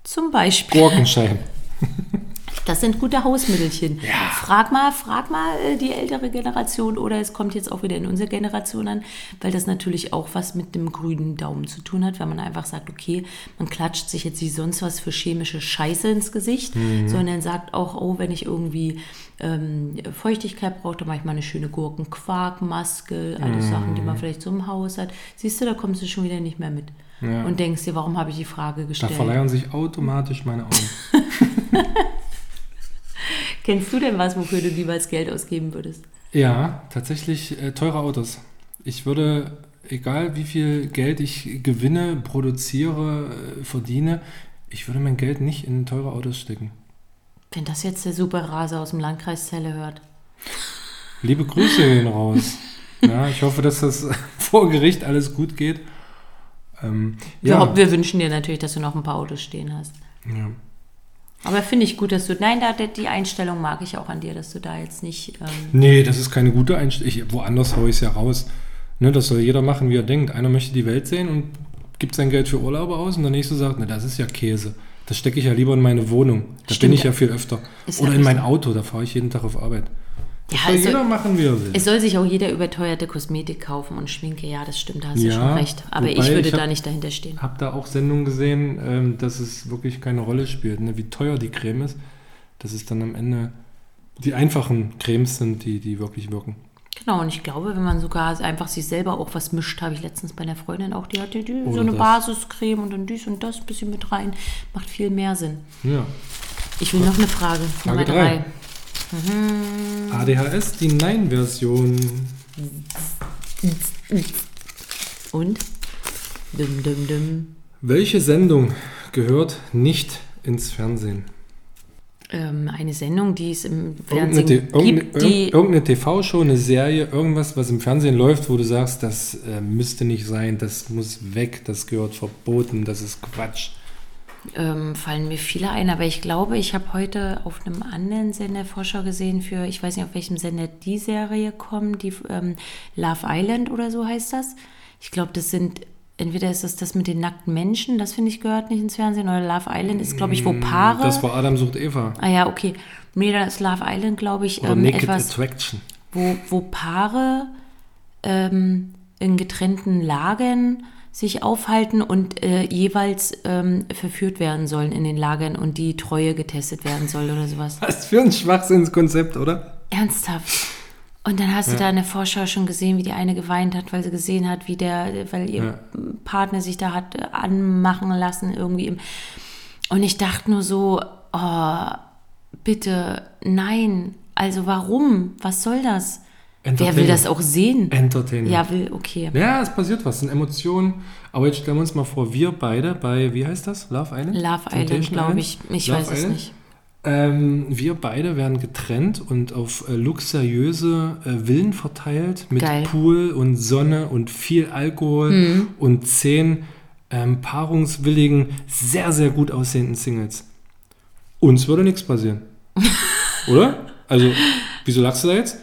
Speaker 1: zum Beispiel.
Speaker 2: Gurkenscheiben.
Speaker 1: Das sind gute Hausmittelchen. Frag mal, frag mal äh, die ältere Generation oder es kommt jetzt auch wieder in unsere Generation an, weil das natürlich auch was mit dem grünen Daumen zu tun hat, wenn man einfach sagt, okay, man klatscht sich jetzt wie sonst was für chemische Scheiße ins Gesicht, sondern sagt auch, oh, wenn ich irgendwie ähm, Feuchtigkeit brauche, dann mache ich mal eine schöne Gurkenquarkmaske, alles Sachen, die man vielleicht so im Haus hat. Siehst du, da kommst du schon wieder nicht mehr mit.
Speaker 2: Ja.
Speaker 1: Und denkst dir, warum habe ich die Frage
Speaker 2: Da
Speaker 1: gestellt?
Speaker 2: verleiern sich automatisch meine Augen.
Speaker 1: Kennst du denn was, wofür du niemals Geld ausgeben würdest?
Speaker 2: Ja, tatsächlich äh, teure Autos. Ich würde, egal wie viel Geld ich gewinne, produziere, äh, verdiene, Ich würde mein Geld nicht in teure Autos stecken.
Speaker 1: Wenn das jetzt der Superrase aus dem Landkreis Celle hört.
Speaker 2: Liebe Grüße gehen raus. Ja, ich hoffe, dass das vor Gericht alles gut geht. Ähm, ja,
Speaker 1: wir wünschen dir natürlich, dass du noch ein paar Autos stehen hast.
Speaker 2: ja.
Speaker 1: Aber finde ich gut, dass du. Nein, da, die Einstellung mag ich auch an dir, dass du da jetzt nicht. Ähm,
Speaker 2: Nee, das ist keine gute Einstellung. Woanders haue ich es ja raus. Ne, das soll jeder machen, wie er denkt. Einer möchte die Welt sehen und gibt sein Geld für Urlaube aus und der nächste sagt, ne, das ist ja Käse. Das stecke ich ja lieber in meine Wohnung. Da
Speaker 1: Stimmt.
Speaker 2: bin ich ja viel öfter.
Speaker 1: Ist
Speaker 2: Oder in mein. Auto, da fahre ich jeden Tag auf Arbeit.
Speaker 1: Ja,
Speaker 2: soll
Speaker 1: also-
Speaker 2: jeder machen, wie er will.
Speaker 1: es soll sich auch jeder überteuerte Kosmetik kaufen und Schminke. Ja, das stimmt, da hast du
Speaker 2: Ja,
Speaker 1: schon recht. Aber ich würde
Speaker 2: ich hab-
Speaker 1: da nicht dahinter stehen.
Speaker 2: habe da auch Sendungen gesehen, ähm, dass es wirklich keine Rolle spielt, ne, wie teuer die Creme ist. Dass es dann am Ende die einfachen Cremes sind, die, die wirklich wirken.
Speaker 1: Genau, und ich glaube, wenn man sogar einfach sich selber auch was mischt, habe ich letztens bei einer Freundin auch, die hatte die, so eine
Speaker 2: das.
Speaker 1: Basiscreme und dann dies und das ein bisschen mit rein. Macht viel mehr Sinn.
Speaker 2: Ja.
Speaker 1: Ich will noch eine Frage.
Speaker 2: Frage
Speaker 1: Nummer
Speaker 2: drei.
Speaker 1: drei.
Speaker 2: ADHS, die Nein-Version.
Speaker 1: Und? Dum, dum, dum.
Speaker 2: Welche Sendung gehört nicht ins Fernsehen?
Speaker 1: Ähm, eine Sendung, die es im
Speaker 2: Irgendeine,
Speaker 1: Fernsehen
Speaker 2: irgendeine,
Speaker 1: gibt, die
Speaker 2: irgendeine TV-Show, eine Serie, irgendwas, was im Fernsehen läuft, wo du sagst, das äh, müsste nicht sein, das muss weg, das gehört verboten, das ist Quatsch.
Speaker 1: Ähm, fallen mir viele ein, aber ich glaube, ich habe heute auf einem anderen Sender Vorschau gesehen für, ich weiß nicht, auf welchem Sender die Serie kommt, die ähm, Love Island oder so heißt das. Ich glaube, das sind, entweder ist das das mit den nackten Menschen, das finde ich gehört nicht ins Fernsehen, oder Love Island ist, glaube ich, wo Paare.
Speaker 2: Mm, Das war Adam sucht Eva.
Speaker 1: ah ja, okay. Nee, dann ist Love Island, glaube ich,
Speaker 2: Oder
Speaker 1: ähm,
Speaker 2: Naked
Speaker 1: etwas,
Speaker 2: Attraction.
Speaker 1: wo, wo Paare ähm, in getrennten Lagern sich aufhalten und äh, jeweils ähm, verführt werden sollen in den Lagern und die Treue getestet werden soll oder sowas.
Speaker 2: Was für ein Schwachsinnskonzept, oder?
Speaker 1: Ernsthaft. Und dann hast du da in der Vorschau schon gesehen, wie die eine geweint hat, weil sie gesehen hat, wie der, weil ihr
Speaker 2: Ja.
Speaker 1: Partner sich da hat äh, anmachen lassen irgendwie. Im und ich dachte nur so, oh, bitte, nein. Also warum? Was soll das? Wer will das auch sehen?
Speaker 2: Entertainment.
Speaker 1: Ja, will, okay.
Speaker 2: Ja, es passiert was, es sind Emotionen. Aber jetzt stellen wir uns mal vor, wir beide bei, wie heißt das? Love Island?
Speaker 1: Love Island, glaube ich. Ich
Speaker 2: Love
Speaker 1: weiß es
Speaker 2: Island?
Speaker 1: nicht.
Speaker 2: Ähm, wir beide werden getrennt und auf äh, luxuriöse äh, Villen verteilt mit
Speaker 1: Geil.
Speaker 2: Pool und Sonne und viel Alkohol
Speaker 1: Mhm.
Speaker 2: und zehn ähm, paarungswilligen, sehr, sehr gut aussehenden Singles. Uns würde nichts passieren. Oder? Also, wieso lachst du da jetzt?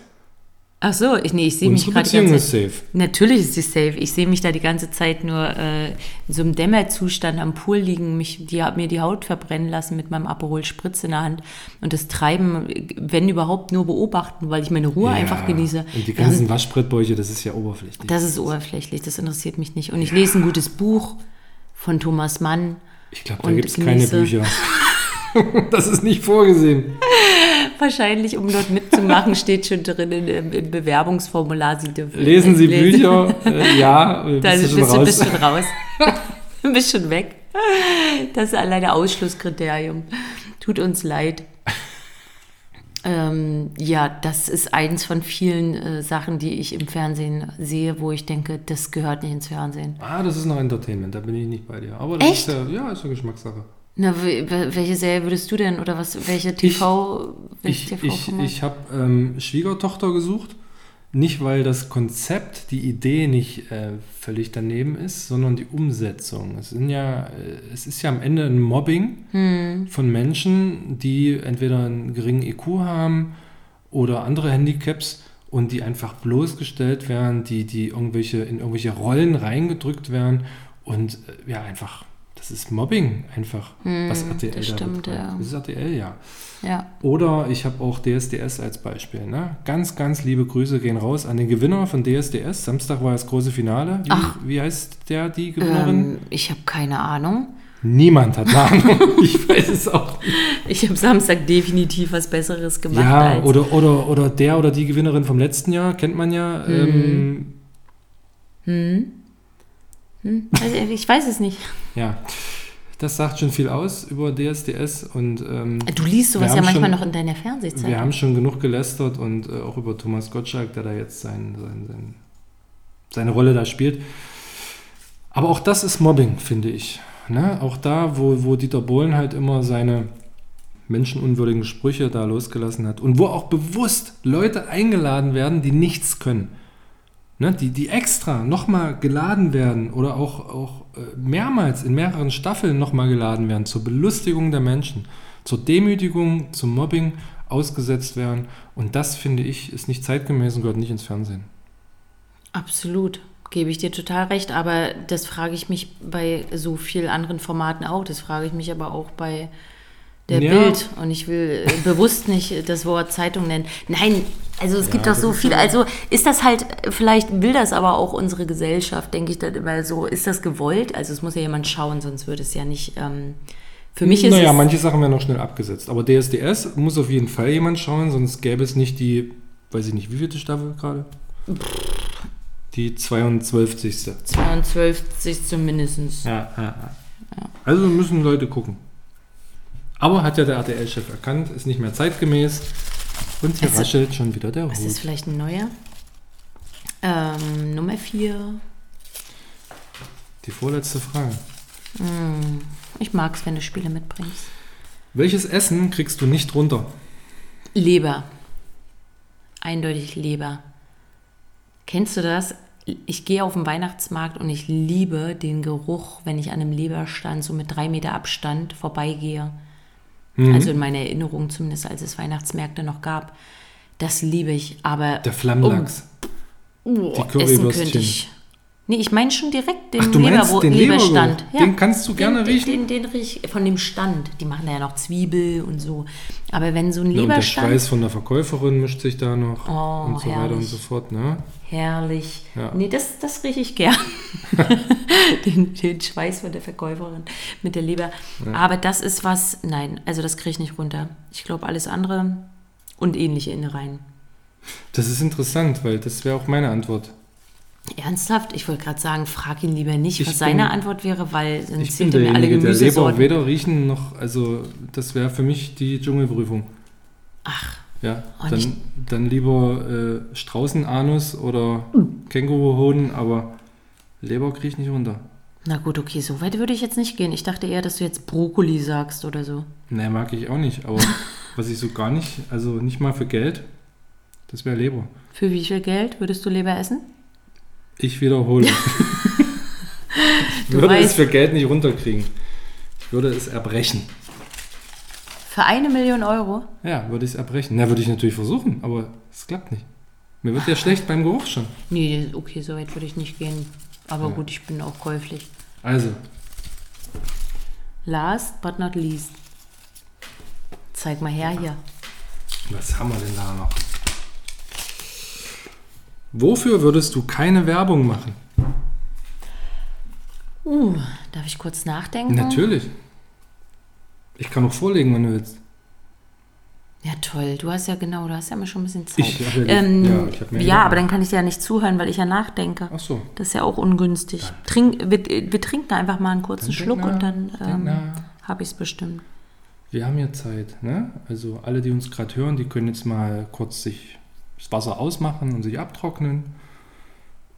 Speaker 1: Ach so, ich, nee, ich sehe mich gerade
Speaker 2: Beziehung ist safe.
Speaker 1: Natürlich ist sie safe. Ich sehe mich da die ganze Zeit nur äh, in so einem Dämmerzustand am Pool liegen, mich, die, mir die Haut verbrennen lassen mit meinem Aperol Spritz in der Hand und das Treiben, wenn überhaupt, nur beobachten, weil ich meine Ruhe einfach genieße.
Speaker 2: Und die
Speaker 1: Wir haben-
Speaker 2: ganzen Waschbrettbäuche, das ist ja oberflächlich.
Speaker 1: das ist oberflächlich, das interessiert mich nicht. Und ich lese ein gutes Buch von Thomas Mann.
Speaker 2: ich glaube, da gibt es keine Bücher. das ist nicht vorgesehen.
Speaker 1: Wahrscheinlich, um dort mitzumachen, steht schon drin im, im Bewerbungsformular. Sie dürfen
Speaker 2: Lesen Sie
Speaker 1: lesen.
Speaker 2: Bücher? Äh, ja, äh,
Speaker 1: Dann
Speaker 2: bist
Speaker 1: bist
Speaker 2: du
Speaker 1: du, bist schon raus. bist schon weg. Das ist alleine Ausschlusskriterium. Tut uns leid. Ähm, ja, das ist eins von vielen äh, Sachen, die ich im Fernsehen sehe, wo ich denke, das gehört nicht ins Fernsehen.
Speaker 2: Ah, das ist noch Entertainment, da bin ich nicht bei dir. Aber das
Speaker 1: Echt?
Speaker 2: ist ja, ja, ist ja Geschmackssache.
Speaker 1: Na, we- we- welche Serie würdest du denn oder was? Welche TV?
Speaker 2: Ich, ich,
Speaker 1: TV-Format?
Speaker 2: ich habe ähm, Schwiegertochter gesucht. Nicht, weil das Konzept, die Idee nicht äh, völlig daneben ist, sondern die Umsetzung. Es, sind ja, äh, es ist ja am Ende ein Mobbing
Speaker 1: Hm.
Speaker 2: von Menschen, die entweder einen geringen IQ haben oder andere Handicaps und die einfach bloßgestellt werden, die, die irgendwelche, in irgendwelche Rollen reingedrückt werden und äh, ja, einfach, das ist Mobbing einfach, was RTL
Speaker 1: Hm, das
Speaker 2: da
Speaker 1: stimmt, ja.
Speaker 2: Das ist RTL, ja.
Speaker 1: ja.
Speaker 2: Oder ich habe auch DSDS als Beispiel. Ne? Ganz, ganz liebe Grüße gehen raus an den Gewinner von DSDS. Samstag war das große Finale. Wie,
Speaker 1: Ach.
Speaker 2: wie heißt der, die Gewinnerin?
Speaker 1: Ähm, ich habe keine Ahnung.
Speaker 2: Niemand hat eine Ahnung. ich weiß es auch nicht.
Speaker 1: Ich habe Samstag definitiv was Besseres gemacht.
Speaker 2: Ja, oder, oder, oder der oder die Gewinnerin vom letzten Jahr, kennt man ja. Ähm,
Speaker 1: Hm? Hm? Also, ich weiß es nicht.
Speaker 2: ja, das sagt schon viel aus über DSDS und ähm,
Speaker 1: Du liest sowas ja manchmal
Speaker 2: schon-
Speaker 1: noch in deiner Fernsehzeit.
Speaker 2: wir haben schon genug gelästert und äh, auch über Thomas Gottschalk, der da jetzt sein, sein, sein, seine Rolle da spielt. Aber auch das ist Mobbing, finde ich. ne, auch da, wo, wo Dieter Bohlen halt immer seine menschenunwürdigen Sprüche da losgelassen hat und wo auch bewusst Leute eingeladen werden, die nichts können. Ne, die, die extra nochmal geladen werden oder auch, auch äh, mehrmals in mehreren Staffeln nochmal geladen werden zur Belustigung der Menschen, zur Demütigung, zum Mobbing ausgesetzt werden. Und das, finde ich, ist nicht zeitgemäß und gehört nicht ins Fernsehen.
Speaker 1: Absolut. Gebe ich dir total recht, aber das frage ich mich bei so vielen anderen Formaten auch. Das frage ich mich aber auch bei der
Speaker 2: Ja.
Speaker 1: Bild. Und ich will äh, bewusst nicht das Wort Zeitung nennen. Nein, also es gibt
Speaker 2: Ja,
Speaker 1: doch so viel. Also ist das halt, vielleicht will das aber auch unsere Gesellschaft, denke ich dann immer so. Ist das gewollt? Also es muss ja jemand schauen, sonst würde es ja nicht. Ähm, für mich ist
Speaker 2: naja, manche Sachen werden noch schnell abgesetzt. Aber DSDS muss auf jeden Fall jemand schauen, sonst gäbe es nicht die, weiß ich nicht, wie vielte Staffel gerade? Die 22.
Speaker 1: 22 zumindest.
Speaker 2: Ja, ja, ja. Also müssen Leute gucken. Aber hat ja der RTL-Chef erkannt, ist nicht mehr zeitgemäß. Und hier
Speaker 1: Es-
Speaker 2: raschelt schon wieder der
Speaker 1: Was ist
Speaker 2: Hut.
Speaker 1: vielleicht ein neuer? Ähm, Nummer 4.
Speaker 2: Die vorletzte Frage.
Speaker 1: Ich mag es, wenn du Spiele mitbringst.
Speaker 2: Welches Essen kriegst du nicht runter?
Speaker 1: Leber. Eindeutig Leber. Kennst du das? Ich gehe auf den Weihnachtsmarkt und ich liebe den Geruch, wenn ich an einem Leberstand so mit drei Meter Abstand vorbeigehe.
Speaker 2: Mhm.
Speaker 1: Also in meiner Erinnerung zumindest, als es Weihnachtsmärkte noch gab. Das liebe ich, aber
Speaker 2: Der Flammlachs.
Speaker 1: oh,
Speaker 2: die
Speaker 1: essen
Speaker 2: Currywürstchen.
Speaker 1: könnte ich. Nee, ich meine schon direkt den
Speaker 2: Ach, du meinst den
Speaker 1: Leberstand.
Speaker 2: Lebergeruch? Den kannst du gerne
Speaker 1: den,
Speaker 2: riechen?
Speaker 1: Den, den, riech von dem Stand. Die machen da ja noch Zwiebel und so. Aber wenn so ein
Speaker 2: Ja, und der
Speaker 1: Leberstand...
Speaker 2: Schweiß von der Verkäuferin mischt sich da noch
Speaker 1: Oh,
Speaker 2: und so weiter und
Speaker 1: herrlich.
Speaker 2: so fort. Ne?
Speaker 1: Herrlich.
Speaker 2: Ja.
Speaker 1: Nee, das, das rieche ich gern. den, den Schweiß von der Verkäuferin mit der Leber. Aber das ist was, nein, also das kriege ich nicht runter. Ich glaube, alles andere und ähnliche Innereien.
Speaker 2: Das ist interessant, weil das wäre auch meine Antwort.
Speaker 1: Ernsthaft? Ich wollte gerade sagen, frag ihn lieber nicht,
Speaker 2: Ich
Speaker 1: was
Speaker 2: bin-
Speaker 1: seine Antwort wäre, weil dann zählt er mir alle
Speaker 2: derjenige, der Leber
Speaker 1: Gemüsesorten.
Speaker 2: weder riechen noch, also das wäre für mich die Dschungelprüfung.
Speaker 1: Ach,
Speaker 2: Ja,
Speaker 1: Und ich-
Speaker 2: dann, dann lieber äh, Straußenanus oder Känguruhoden, aber Leber kriege ich nicht runter.
Speaker 1: na gut, okay, so weit würde ich jetzt nicht gehen. Ich dachte eher, dass du jetzt Brokkoli sagst oder so.
Speaker 2: Ne, mag ich auch nicht, aber was ich so gar nicht, also nicht mal für Geld, das wäre Leber.
Speaker 1: Für wie viel Geld würdest du Leber essen?
Speaker 2: Ich wiederhole. ich würde es
Speaker 1: weißt-
Speaker 2: für Geld nicht runterkriegen. Ich würde es erbrechen.
Speaker 1: Für eine Million Euro?
Speaker 2: Ja, würde ich es erbrechen. Na, würde ich natürlich versuchen, aber es klappt nicht. Mir wird ja schlecht beim Geruch schon.
Speaker 1: Nee, okay, so weit würde ich nicht gehen. Aber
Speaker 2: Ja.
Speaker 1: gut, ich bin auch käuflich.
Speaker 2: Also,
Speaker 1: Last but not least. Zeig mal her hier.
Speaker 2: was haben wir denn da noch? Wofür würdest du keine Werbung machen?
Speaker 1: Uh, darf ich kurz nachdenken?
Speaker 2: Natürlich. Ich kann auch vorlegen, wenn du willst.
Speaker 1: Ja, toll. Du hast ja genau, du hast ja immer schon ein bisschen Zeit.
Speaker 2: Ich ja
Speaker 1: ähm,
Speaker 2: ja,
Speaker 1: ja,
Speaker 2: ich hab mehr Gedanken.
Speaker 1: aber dann kann ich dir ja nicht zuhören, weil ich ja nachdenke.
Speaker 2: Ach so.
Speaker 1: Das ist ja auch ungünstig. Trink, wir, wir trinken einfach mal einen kurzen
Speaker 2: Dann
Speaker 1: Schluck
Speaker 2: trink
Speaker 1: und dann ähm, habe ich es bestimmt.
Speaker 2: Wir haben ja Zeit, ne? Also alle, die uns gerade hören, die können jetzt mal kurz sich das Wasser ausmachen und sich abtrocknen.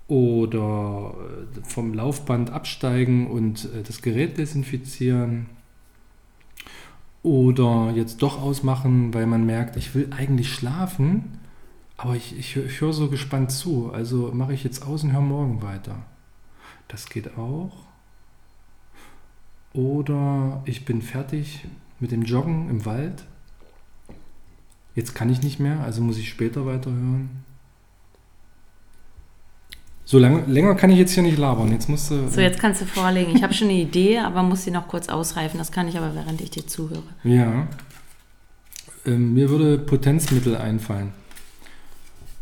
Speaker 2: Oder vom Laufband absteigen und äh, das Gerät desinfizieren. Oder jetzt doch ausmachen, weil man merkt, ich will eigentlich schlafen, aber ich, ich, ich höre so gespannt zu. Also mache ich jetzt aus und höre morgen weiter. Das geht auch. Oder ich bin fertig mit dem Joggen im Wald. Jetzt kann ich nicht mehr, also muss ich später weiterhören. So lange, länger kann ich jetzt hier nicht labern. Jetzt musst du.
Speaker 1: So, jetzt kannst du vorlegen. Ich habe schon eine Idee, aber muss sie noch kurz ausreifen. Das kann ich aber, während ich dir zuhöre.
Speaker 2: Ja. Ähm, mir würde Potenzmittel einfallen.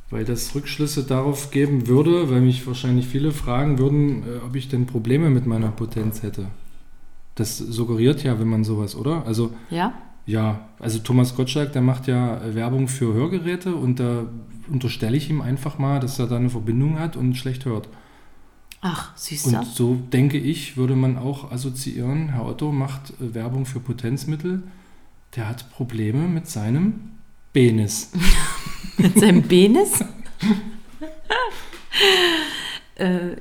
Speaker 2: Weil das Rückschlüsse darauf geben würde, weil mich wahrscheinlich viele fragen würden, äh, ob ich denn Probleme mit meiner Potenz hätte. Das suggeriert ja, wenn man sowas, oder? Also
Speaker 1: Ja?
Speaker 2: Ja, also Thomas Gottschalk, der macht ja äh, Werbung für Hörgeräte und da unterstelle ich ihm einfach mal, dass er da eine Verbindung hat und schlecht hört.
Speaker 1: Ach, siehst du?
Speaker 2: Und so denke ich, würde man auch assoziieren, Herr Otto macht äh, Werbung für Potenzmittel, der hat Probleme mit seinem Penis.
Speaker 1: Mit seinem Penis? äh,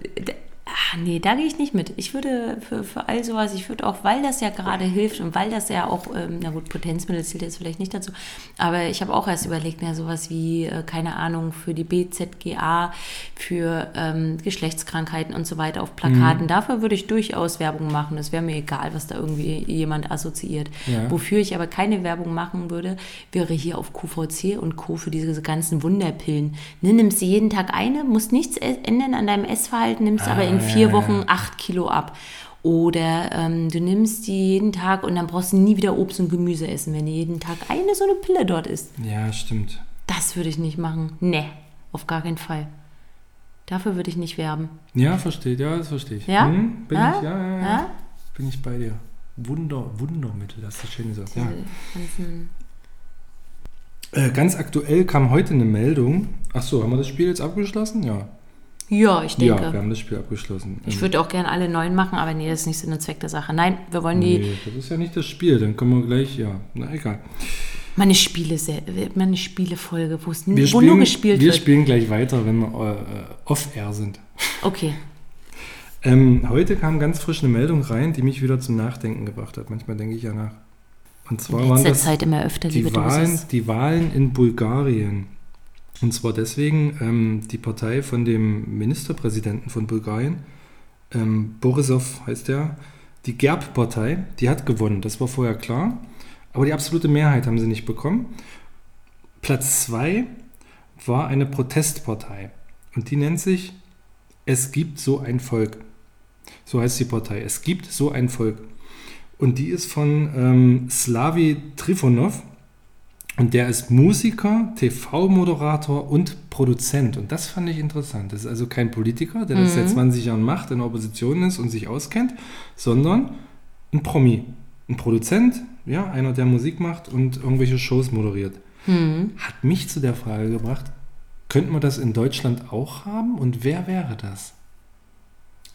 Speaker 1: Ah, nee, da gehe ich nicht mit. Ich würde für, für all sowas, ich würde auch, weil das ja gerade hilft und weil das ja auch, ähm, na gut, Potenzmittel zählt jetzt vielleicht nicht dazu, aber ich habe auch erst überlegt, ja, sowas wie, äh, keine Ahnung, für die BZGA, für ähm, Geschlechtskrankheiten und so weiter auf Plakaten. Dafür würde ich durchaus Werbung machen. Das wäre mir egal, was da irgendwie jemand assoziiert.
Speaker 2: Ja.
Speaker 1: Wofür ich aber keine Werbung machen würde, wäre hier auf QVC und Co. für diese ganzen Wunderpillen. Ne, nimmst du jeden Tag eine, musst nichts e- ändern an deinem Essverhalten, nimmst aber in
Speaker 2: Ah,
Speaker 1: vier Wochen acht Kilo ab. Oder ähm, du nimmst die jeden Tag und dann brauchst du nie wieder Obst und Gemüse essen, wenn du jeden Tag eine so eine Pille dort isst.
Speaker 2: Ja, stimmt.
Speaker 1: Das würde ich nicht machen. Ne, auf gar keinen Fall. Dafür würde ich nicht werben.
Speaker 2: Ja, verstehe, ja, das verstehe ich.
Speaker 1: Ja?
Speaker 2: Hm, bin
Speaker 1: Ja?
Speaker 2: ich, ja, ja, ja. Bin ich bei dir. Wunder, Wundermittel, das ist das schön gesagt. Ja. Äh, ganz aktuell kam heute eine Meldung. Ach so, haben wir das Spiel jetzt abgeschlossen? Ja.
Speaker 1: Ja, ich
Speaker 2: Ja,
Speaker 1: denke.
Speaker 2: wir haben das Spiel abgeschlossen.
Speaker 1: ich würde auch gerne alle neun machen, aber nee, das ist nicht Sinn und Zweck der Sache. Nein, wir wollen die.
Speaker 2: Nee, das ist ja nicht das Spiel, dann können wir gleich, ja, na egal.
Speaker 1: Meine Spiele, meine Spielefolge, wo es
Speaker 2: Wir
Speaker 1: nur gespielt
Speaker 2: wir
Speaker 1: wird.
Speaker 2: spielen gleich weiter, wenn wir äh, off-air sind.
Speaker 1: Okay.
Speaker 2: Ähm, heute kam ganz frisch eine Meldung rein, die mich wieder zum Nachdenken gebracht hat. Manchmal denke ich ja nach. Und zwar
Speaker 1: In
Speaker 2: waren das
Speaker 1: Zeit immer öfter,
Speaker 2: die
Speaker 1: liebe
Speaker 2: Wahlen, die Wahlen in Bulgarien. Und zwar deswegen, ähm, die Partei von dem Ministerpräsidenten von Bulgarien, ähm, Borisov heißt der, die GERB-Partei, die hat gewonnen. Das war vorher klar. Aber die absolute Mehrheit haben sie nicht bekommen. Platz zwei war eine Protestpartei. Und die nennt sich Es gibt so ein Volk. So heißt die Partei. Es gibt so ein Volk. Und die ist von ähm, Slavi Trifonov. Und der ist Musiker, TV-Moderator und Produzent. Und das fand ich interessant. Das ist also kein Politiker, der das
Speaker 1: Mhm.
Speaker 2: seit 20 Jahren macht, in der Opposition ist und sich auskennt, sondern ein Promi. Ein Produzent, ja, einer, der Musik macht und irgendwelche Shows moderiert.
Speaker 1: Hm.
Speaker 2: Hat mich zu der Frage gebracht, könnten wir das in Deutschland auch haben? Und wer wäre das?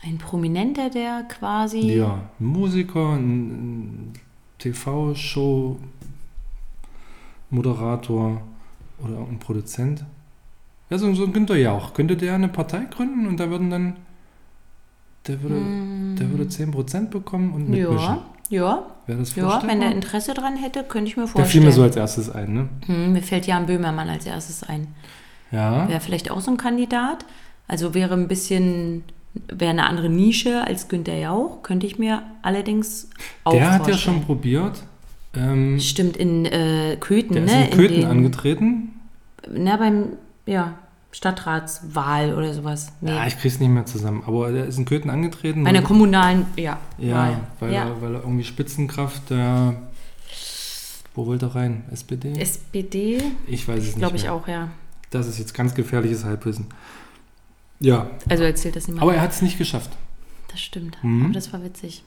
Speaker 1: Ein Prominenter, der quasi.
Speaker 2: Ja, ein Musiker, ein, ein TV-Show, Moderator oder ein Produzent. Ja, so, so ein Günther Jauch. Könnte der eine Partei gründen und da würden dann, der würde,
Speaker 1: Hm.
Speaker 2: der würde 10% bekommen und mitmischen.
Speaker 1: Ja, ja,
Speaker 2: Wäre das
Speaker 1: ja. Wenn der Interesse dran hätte, könnte ich mir
Speaker 2: Der fiel
Speaker 1: vorstellen.
Speaker 2: mir so als erstes ein, ne?
Speaker 1: hm, mir fällt Jan Böhmermann als erstes ein.
Speaker 2: Ja.
Speaker 1: Wäre vielleicht auch so ein Kandidat. Also wäre ein bisschen, wäre eine andere Nische als Günther Jauch, könnte ich mir allerdings auch
Speaker 2: Der hat ja
Speaker 1: vorstellen.
Speaker 2: schon probiert. Ähm,
Speaker 1: Stimmt, in äh, Köthen,
Speaker 2: der
Speaker 1: ne?
Speaker 2: ist in Köthen
Speaker 1: den,
Speaker 2: angetreten.
Speaker 1: Na, beim, ja, Stadtratswahl oder sowas. Nee.
Speaker 2: Ja, ich krieg's nicht mehr zusammen. Aber der ist in Köthen angetreten.
Speaker 1: Bei einer kommunalen, ja.
Speaker 2: Ja,
Speaker 1: Wahl.
Speaker 2: weil,
Speaker 1: ja.
Speaker 2: Er, weil er irgendwie Spitzenkraft der. Wo wollte er rein? SPD?
Speaker 1: SPD,
Speaker 2: ich weiß es nicht.
Speaker 1: glaube ich auch, ja.
Speaker 2: Das ist jetzt ganz gefährliches Halbwissen. Ja,
Speaker 1: Also erzählt das niemand.
Speaker 2: aber er hat es nicht geschafft.
Speaker 1: das stimmt.
Speaker 2: Mhm.
Speaker 1: Aber das war witzig.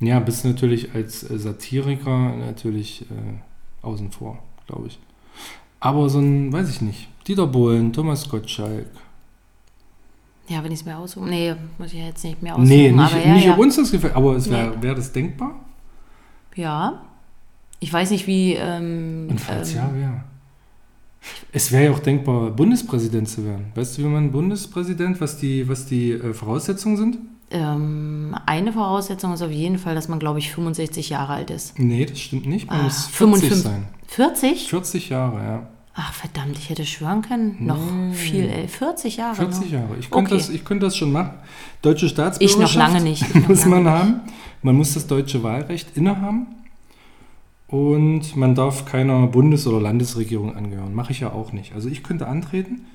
Speaker 2: Ja, bist natürlich als äh, Satiriker natürlich äh, außen vor, glaube ich. Aber so ein, weiß ich nicht, Dieter Bohlen, Thomas Gottschalk.
Speaker 1: Ja, wenn ich es mir aussuche. Nee, muss ich ja jetzt nicht mehr aussuchen.
Speaker 2: Nee, nicht,
Speaker 1: aber ja,
Speaker 2: nicht
Speaker 1: ja.
Speaker 2: ob uns das gefällt, aber es wäre
Speaker 1: Nee.
Speaker 2: wär das denkbar?
Speaker 1: Ja. Ich weiß nicht, wie. Ähm,
Speaker 2: Und falls
Speaker 1: ähm,
Speaker 2: ja, wer? Es wäre ja auch denkbar, Bundespräsident zu werden. Weißt du, wie man Bundespräsident, was die, was die äh, Voraussetzungen sind?
Speaker 1: Ähm, eine Voraussetzung ist auf jeden Fall, dass man, glaube ich, 65 Jahre alt ist.
Speaker 2: Nee, das stimmt nicht. Man
Speaker 1: Ah,
Speaker 2: muss 40
Speaker 1: 55.
Speaker 2: sein.
Speaker 1: 40?
Speaker 2: 40 Jahre, ja.
Speaker 1: Ach, verdammt, ich hätte schwören können. Noch
Speaker 2: Nee.
Speaker 1: viel, ey. 40 Jahre.
Speaker 2: 40
Speaker 1: noch.
Speaker 2: Jahre. Ich könnte,
Speaker 1: Okay.
Speaker 2: das, ich könnte das schon machen. Deutsche
Speaker 1: Ich
Speaker 2: Staatsbürgerschaft
Speaker 1: noch lange nicht. Ich noch
Speaker 2: muss
Speaker 1: lange
Speaker 2: man
Speaker 1: nicht.
Speaker 2: haben. Man muss das deutsche Wahlrecht innehaben. Und man darf keiner Bundes- oder Landesregierung angehören. Mache ich ja auch nicht. Also ich könnte antreten.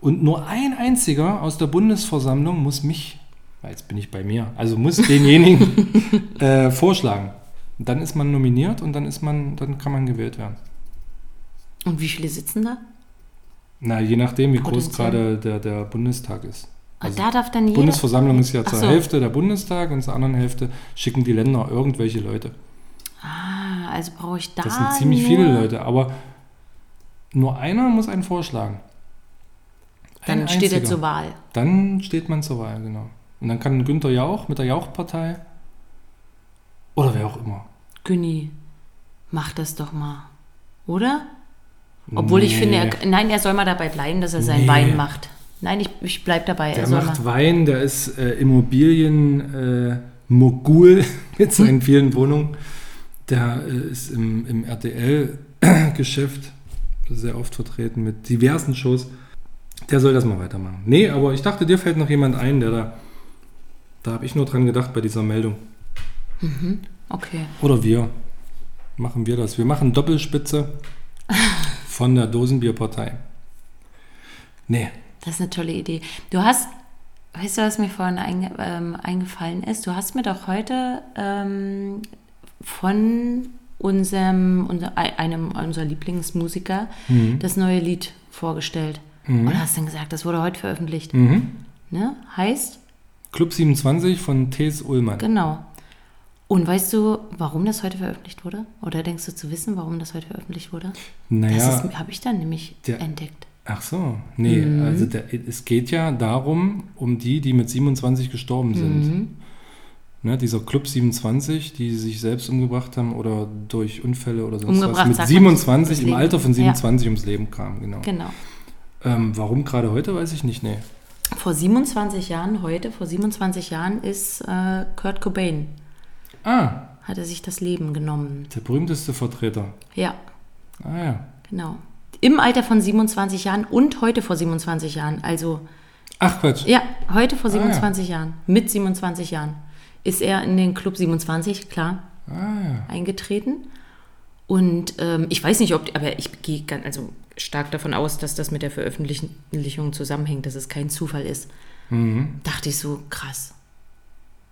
Speaker 2: Und nur ein einziger aus der Bundesversammlung muss mich, jetzt bin ich bei mir, also muss denjenigen äh, vorschlagen. Und dann ist man nominiert und dann ist man, dann kann man gewählt werden.
Speaker 1: Und wie viele sitzen da?
Speaker 2: Na, je nachdem, wie groß gerade der, der Bundestag ist.
Speaker 1: Ah,
Speaker 2: Also
Speaker 1: da darf dann jeder.
Speaker 2: Bundesversammlung ist ja zur
Speaker 1: so.
Speaker 2: Hälfte der Bundestag und zur anderen Hälfte schicken die Länder irgendwelche Leute.
Speaker 1: Ah, also brauche ich da.
Speaker 2: Das sind ziemlich
Speaker 1: nur,
Speaker 2: viele Leute, aber nur einer muss einen vorschlagen. Ein
Speaker 1: Dann steht er
Speaker 2: einziger.
Speaker 1: zur Wahl.
Speaker 2: Dann steht man zur Wahl, genau. Und dann kann Günther Jauch mit der Jauch-Partei oder wer auch immer.
Speaker 1: Günni, mach das doch mal. Oder? Obwohl ich
Speaker 2: Nee.
Speaker 1: finde, er, nein, er soll mal dabei bleiben, dass er sein
Speaker 2: Nee.
Speaker 1: Wein macht. Nein, ich, ich bleibe dabei.
Speaker 2: Der
Speaker 1: er
Speaker 2: macht
Speaker 1: mal-
Speaker 2: Wein, der ist äh, Immobilien äh, mit seinen vielen Wohnungen. Der äh, ist im, im RTL-Geschäft sehr oft vertreten mit diversen Shows. Der soll das mal weitermachen. Nee, aber ich dachte, dir fällt noch jemand ein, der da. Da habe ich nur dran gedacht bei dieser Meldung.
Speaker 1: Okay.
Speaker 2: Oder wir. Machen wir das. Wir machen Doppelspitze von der Dosenbierpartei. Nee.
Speaker 1: Das ist eine tolle Idee. Du hast, weißt du, was mir vorhin einge, ähm, eingefallen ist? Du hast mir doch heute ähm, von unserem, unser, einem unserer Lieblingsmusiker
Speaker 2: Mhm.
Speaker 1: das neue Lied vorgestellt.
Speaker 2: Mhm.
Speaker 1: Und hast dann gesagt, das wurde heute veröffentlicht.
Speaker 2: Mhm.
Speaker 1: Ne? Heißt,
Speaker 2: Club 27 von T.S. Ullmann.
Speaker 1: genau. Und weißt du, warum das heute veröffentlicht wurde? Oder denkst du zu wissen, warum das heute veröffentlicht wurde?
Speaker 2: Naja,
Speaker 1: Das habe ich dann nämlich
Speaker 2: der-
Speaker 1: entdeckt.
Speaker 2: ach so. Nee,
Speaker 1: Mhm.
Speaker 2: also der, es geht ja darum, um die, die mit 27 gestorben sind.
Speaker 1: Mhm.
Speaker 2: Ne, dieser Club 27, die sich selbst umgebracht haben oder durch Unfälle oder sonst was, mit
Speaker 1: sagt man,
Speaker 2: 27
Speaker 1: ums
Speaker 2: im. Alter von
Speaker 1: Ja.
Speaker 2: 27 ums Leben kamen. Genau.
Speaker 1: Genau.
Speaker 2: Ähm, warum gerade heute, weiß ich nicht. Nee.
Speaker 1: Vor 27 Jahren, heute, vor 27 Jahren ist äh, Kurt Cobain,
Speaker 2: Ah,
Speaker 1: hat er sich das Leben genommen.
Speaker 2: der berühmteste Vertreter.
Speaker 1: Ja,
Speaker 2: Ah ja.
Speaker 1: genau. Im Alter von 27 Jahren und heute vor 27 Jahren. Also,
Speaker 2: Ach Quatsch.
Speaker 1: ja, heute vor
Speaker 2: Ah, ja.
Speaker 1: 27 Jahren, mit 27 Jahren, ist er in den Club 27, klar,
Speaker 2: Ah ja.
Speaker 1: eingetreten. Und ähm, ich weiß nicht, ob, aber ich gehe ganz, also stark davon aus, dass das mit der Veröffentlichung zusammenhängt, dass es kein Zufall ist.
Speaker 2: Mhm.
Speaker 1: Dachte ich so, krass.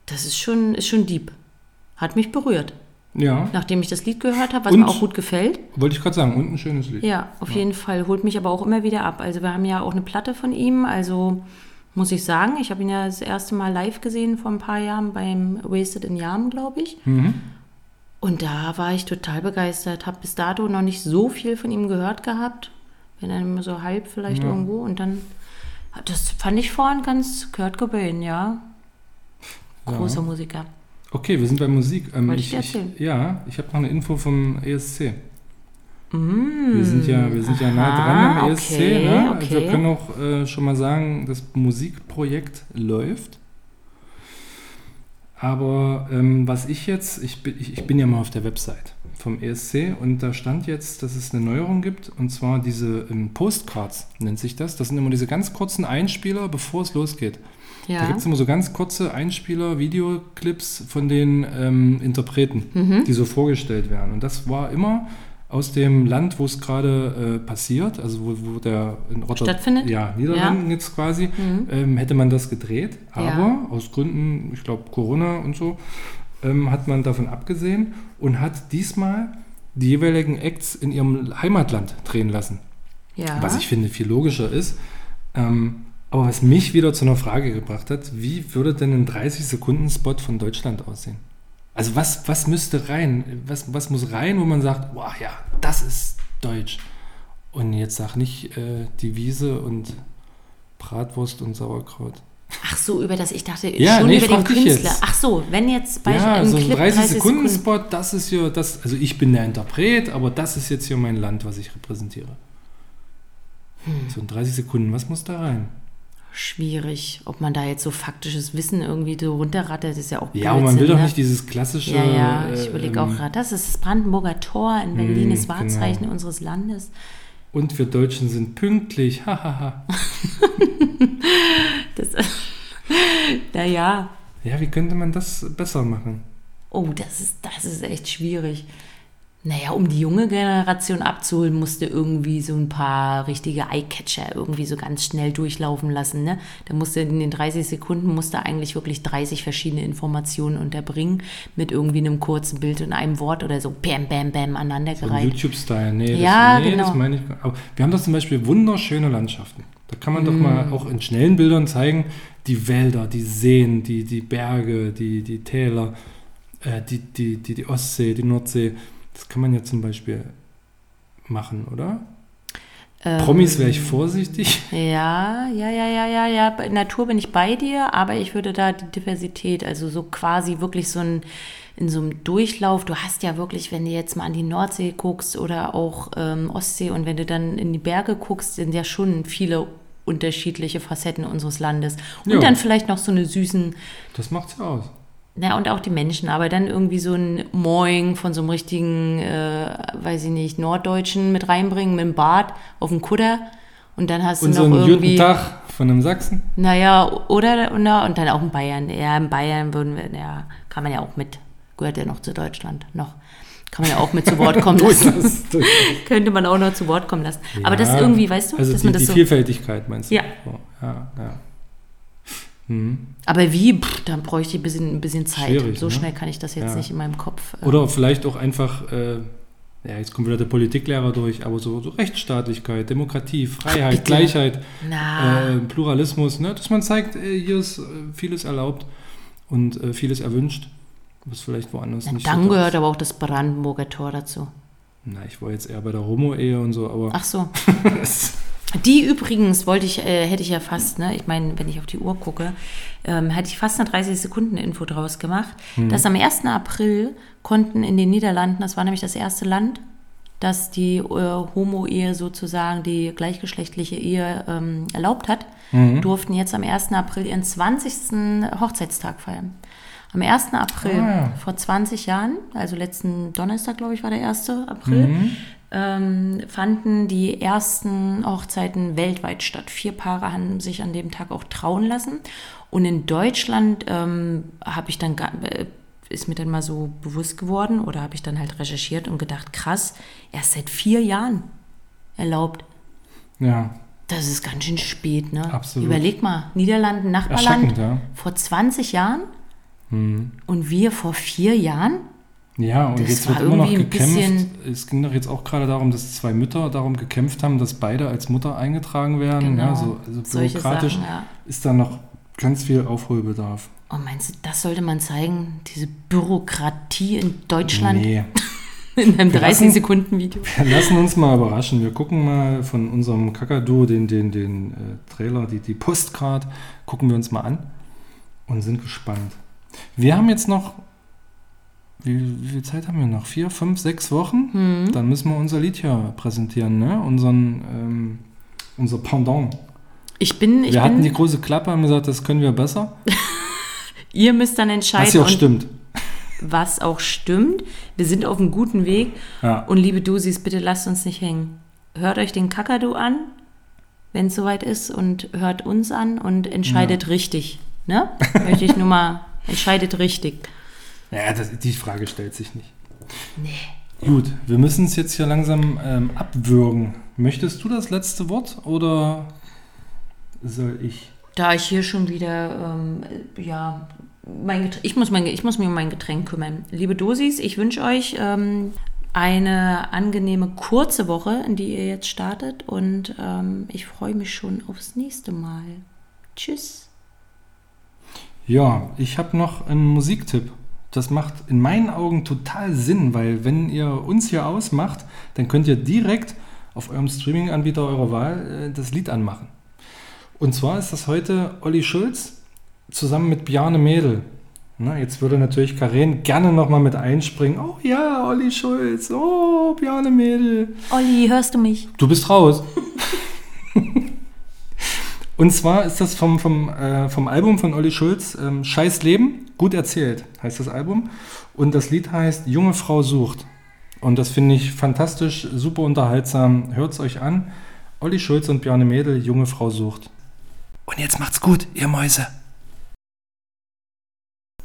Speaker 1: Das ist schon, ist schon deep. Hat mich berührt.
Speaker 2: Ja,
Speaker 1: Nachdem ich das Lied gehört habe, was
Speaker 2: Und?
Speaker 1: mir auch gut gefällt.
Speaker 2: wollte ich gerade sagen. Und ein schönes Lied.
Speaker 1: Ja, auf jeden Fall. Holt mich aber auch immer wieder ab. Also wir haben ja auch eine Platte von ihm. Also muss ich sagen, ich habe ihn ja das erste Mal live gesehen vor ein paar Jahren beim Wasted in Yarm, glaube ich.
Speaker 2: Mhm.
Speaker 1: Und da war ich total begeistert. Habe bis dato noch nicht so viel von ihm gehört gehabt. Wenn dann immer so halb vielleicht
Speaker 2: Ja.
Speaker 1: irgendwo. Und dann, das fand ich vorhin ganz Kurt Cobain, ja. Großer Musiker.
Speaker 2: Okay, wir sind bei Musik. Ähm,
Speaker 1: Wollte ich dir erzählen.
Speaker 2: ja, ich habe noch eine Info vom ESC.
Speaker 1: Mm.
Speaker 2: Wir sind ja, wir sind ja nah
Speaker 1: Aha,
Speaker 2: dran am ESC.
Speaker 1: okay,
Speaker 2: ne? Also wir
Speaker 1: okay.
Speaker 2: können auch äh, schon mal sagen, das Musikprojekt läuft. Aber ähm, was ich jetzt, ich bin, ich, ich bin ja mal auf der Website vom ESC und da stand jetzt, dass es eine Neuerung gibt und zwar diese ähm, Postcards nennt sich das. Das sind immer diese ganz kurzen Einspieler, bevor es losgeht. Da
Speaker 1: Ja.
Speaker 2: gibt es immer so ganz kurze Einspieler, Videoclips von den ähm, Interpreten,
Speaker 1: Mhm.
Speaker 2: die so vorgestellt werden. Und das war immer aus dem Land, wo es gerade äh, passiert, also wo, wo der in Rotterdam,
Speaker 1: Stattfindet?
Speaker 2: Ja, Niederlanden jetzt quasi,
Speaker 1: Mhm.
Speaker 2: ähm, hätte man das gedreht. Aber
Speaker 1: Ja.
Speaker 2: aus Gründen, ich glaube Corona und so, ähm, hat man davon abgesehen und hat diesmal die jeweiligen Acts in ihrem Heimatland drehen lassen.
Speaker 1: ja.
Speaker 2: Was ich finde viel logischer ist. Ähm, aber was mich wieder zu einer Frage gebracht hat, wie würde denn ein 30-Sekunden-Spot von Deutschland aussehen? Also was, was müsste rein? Was, was muss rein, wo man sagt, boah, ja, das ist Deutsch. Und jetzt sag nicht äh, die Wiese und Bratwurst und Sauerkraut.
Speaker 1: Ach so, über das, ich dachte
Speaker 2: Ja,
Speaker 1: schon
Speaker 2: nee,
Speaker 1: über den Künstler. Ach so, wenn jetzt bei
Speaker 2: ja,
Speaker 1: einem
Speaker 2: so ein
Speaker 1: Clip
Speaker 2: 30-Sekunden-Spot, das ist ja das, also ich bin der Interpret, aber das ist jetzt hier mein Land, was ich repräsentiere.
Speaker 1: Hm.
Speaker 2: So in 30 Sekunden, was muss da rein?
Speaker 1: Schwierig, ob man da jetzt so faktisches Wissen irgendwie so runterrattert, ist ja auch
Speaker 2: Ja, aber man will doch
Speaker 1: ne?
Speaker 2: nicht dieses klassische.
Speaker 1: Ja, ja, ich
Speaker 2: äh,
Speaker 1: überlege
Speaker 2: ähm,
Speaker 1: auch gerade, das ist das Brandenburger Tor in Berlin,
Speaker 2: Mm,
Speaker 1: das Wahrzeichen
Speaker 2: genau.
Speaker 1: unseres Landes.
Speaker 2: Und wir Deutschen sind pünktlich. Hahaha.
Speaker 1: Das, naja,
Speaker 2: ja, wie könnte man das besser machen?
Speaker 1: oh, das ist, das ist echt schwierig. Naja, um die junge Generation abzuholen, musste irgendwie so ein paar richtige Eyecatcher irgendwie so ganz schnell durchlaufen lassen. Ne? Da musste in den 30 Sekunden musste eigentlich wirklich 30 verschiedene Informationen unterbringen mit irgendwie einem kurzen Bild und einem Wort oder so bam, bam, bam
Speaker 2: So
Speaker 1: aneinandergereiht.
Speaker 2: YouTube-Style. Nee, das,
Speaker 1: Ja,
Speaker 2: nee
Speaker 1: genau.
Speaker 2: das meine ich. Aber wir haben doch zum Beispiel wunderschöne Landschaften. Da kann man doch
Speaker 1: Mm.
Speaker 2: mal auch in schnellen Bildern zeigen, die Wälder, die Seen, die, die Berge, die, die Täler, äh, die, die, die, die Ostsee, die Nordsee. Das kann man ja zum Beispiel machen, oder?
Speaker 1: Ähm,
Speaker 2: Promis wäre ich vorsichtig.
Speaker 1: Ja, ja, ja, ja, ja, ja. Bei Natur bin ich bei dir, aber ich würde da die Diversität, also so quasi wirklich so ein, in so einem Durchlauf. Du hast ja wirklich, wenn du jetzt mal an die Nordsee guckst oder auch ähm, Ostsee und wenn du dann in die Berge guckst, sind ja schon viele unterschiedliche Facetten unseres Landes. Und
Speaker 2: Ja.
Speaker 1: dann vielleicht noch so eine süßen,
Speaker 2: Das macht's ja aus.
Speaker 1: Na und auch die Menschen, aber dann irgendwie so ein Moing von so einem richtigen, äh, weiß ich nicht, Norddeutschen mit reinbringen, mit dem Bart auf dem Kutter. Und dann hast du
Speaker 2: Und
Speaker 1: noch
Speaker 2: so einen
Speaker 1: irgendwie.
Speaker 2: guten Tag von einem Sachsen.
Speaker 1: Naja, oder, oder und dann auch in Bayern. Ja, in Bayern würden wir, ja, kann man ja auch mit, gehört ja noch zu Deutschland, noch. Kann man ja auch mit zu Wort kommen lassen. Könnte man auch noch zu Wort kommen lassen. Aber das
Speaker 2: Ja,
Speaker 1: irgendwie, weißt du,
Speaker 2: also
Speaker 1: dass
Speaker 2: die,
Speaker 1: man das
Speaker 2: die
Speaker 1: so.
Speaker 2: Vielfältigkeit meinst du?
Speaker 1: Ja.
Speaker 2: So, ja, ja. Mhm.
Speaker 1: Aber wie, Pff, dann bräuchte ich ein bisschen, ein bisschen Zeit.
Speaker 2: Schwierig,
Speaker 1: so
Speaker 2: ne?
Speaker 1: schnell kann ich das jetzt
Speaker 2: Ja.
Speaker 1: nicht in meinem Kopf. äh,
Speaker 2: Oder vielleicht auch einfach, äh, ja, jetzt kommt wieder der Politiklehrer durch, aber so, so Rechtsstaatlichkeit, Demokratie, Freiheit,
Speaker 1: bitte.
Speaker 2: Gleichheit, äh, Pluralismus, ne? dass man zeigt, äh, hier ist äh, vieles erlaubt und äh, vieles erwünscht, was vielleicht woanders
Speaker 1: na,
Speaker 2: nicht
Speaker 1: dann
Speaker 2: so
Speaker 1: gehört
Speaker 2: ist.
Speaker 1: aber auch das Brandenburger Tor dazu.
Speaker 2: Na, ich war jetzt eher bei der Homo-Ehe und so, aber
Speaker 1: Ach so. Die übrigens wollte ich, äh, hätte ich ja fast, ne, ich meine, wenn ich auf die Uhr gucke, ähm, hätte ich fast eine 30-Sekunden-Info draus gemacht,
Speaker 2: Mhm.
Speaker 1: dass am 1. April konnten in den Niederlanden, das war nämlich das erste Land, das die äh, Homo-Ehe sozusagen, die gleichgeschlechtliche Ehe ähm, erlaubt hat,
Speaker 2: Mhm.
Speaker 1: durften jetzt am 1. April ihren 20. Hochzeitstag feiern. Am 1. April
Speaker 2: Ah,
Speaker 1: vor 20 Jahren, also letzten Donnerstag, glaube ich, war der 1. April,
Speaker 2: Mhm.
Speaker 1: Ähm, fanden die ersten Hochzeiten weltweit statt. Vier Paare haben sich an dem Tag auch trauen lassen. Und in Deutschland ähm, habe ich dann, äh, ist mir dann mal so bewusst geworden oder habe ich dann halt recherchiert und gedacht, krass, erst seit vier Jahren erlaubt.
Speaker 2: ja,
Speaker 1: Das ist ganz schön spät, ne?
Speaker 2: Absolut.
Speaker 1: Überleg mal, Niederlanden, Nachbarland,
Speaker 2: ja.
Speaker 1: vor 20 Jahren
Speaker 2: Mhm.
Speaker 1: und wir vor vier Jahren?
Speaker 2: Ja, und
Speaker 1: Das
Speaker 2: jetzt wird immer noch gekämpft. Es ging doch jetzt auch gerade darum, dass zwei Mütter darum gekämpft haben, dass beide als Mutter eingetragen werden. Ja, so, also
Speaker 1: Genau.
Speaker 2: Bürokratisch
Speaker 1: Sachen, ja.
Speaker 2: ist da noch ganz viel Aufholbedarf.
Speaker 1: Oh, meinst du, das sollte man zeigen? Diese Bürokratie in Deutschland
Speaker 2: Nee.
Speaker 1: in einem
Speaker 2: Wir lassen-
Speaker 1: 30-Sekunden-Video?
Speaker 2: Wir lassen uns mal überraschen. Wir gucken mal von unserem Kakadu den, den, den äh, Trailer, die, die Postcard, gucken wir uns mal an und sind gespannt. Wir haben jetzt noch, wie, wie viel Zeit haben wir noch? Vier, fünf, sechs Wochen?
Speaker 1: Hm.
Speaker 2: Dann müssen wir unser Lied hier präsentieren, ne? Unseren, ähm, unser Pendant.
Speaker 1: Ich bin, ich
Speaker 2: wir hatten die große Klappe, haben gesagt, das können wir besser.
Speaker 1: ihr müsst dann entscheiden,
Speaker 2: Was ja auch stimmt.
Speaker 1: was auch stimmt. Wir sind auf einem guten Weg.
Speaker 2: Ja.
Speaker 1: Und liebe Dusis, bitte lasst uns nicht hängen. Hört euch den Kakadu an, wenn es soweit ist, und hört uns an und entscheidet richtig. Ne? Möchte ich nur mal, entscheidet richtig.
Speaker 2: Ja, das, die Frage stellt sich nicht.
Speaker 1: Nee.
Speaker 2: Gut, wir müssen es jetzt hier langsam ähm, abwürgen. Möchtest du das letzte Wort oder soll ich?
Speaker 1: Da ich hier schon wieder, ähm, ja, mein Getränk, ich, muss mein, ich muss mich um mein Getränk kümmern. Liebe Dosis, ich wünsche euch ähm, eine angenehme kurze Woche, in die ihr jetzt startet. Und ähm, ich freue mich schon aufs nächste Mal. Tschüss.
Speaker 2: Ja, ich habe noch einen Musiktipp. Das macht in meinen Augen total Sinn, weil wenn ihr uns hier ausmacht, dann könnt ihr direkt auf eurem Streaming-Anbieter eurer Wahl äh, das Lied anmachen. Und zwar ist das heute Olli Schulz zusammen mit Bjarne Mädel. Na, jetzt würde natürlich Karen gerne nochmal mit einspringen. Oh ja, Olli Schulz, oh, Bjarne Mädel.
Speaker 1: Olli, hörst du mich?
Speaker 2: Du bist raus. Und zwar ist das vom, vom, äh, vom Album von Olli Schulz, ähm, Scheiß Leben, gut erzählt, heißt das Album. Und das Lied heißt Junge Frau sucht. Und das finde ich fantastisch, super unterhaltsam. Hört es euch an. Olli Schulz und Bjarne Mädel, Junge Frau sucht. Und jetzt macht's gut, ihr Mäuse.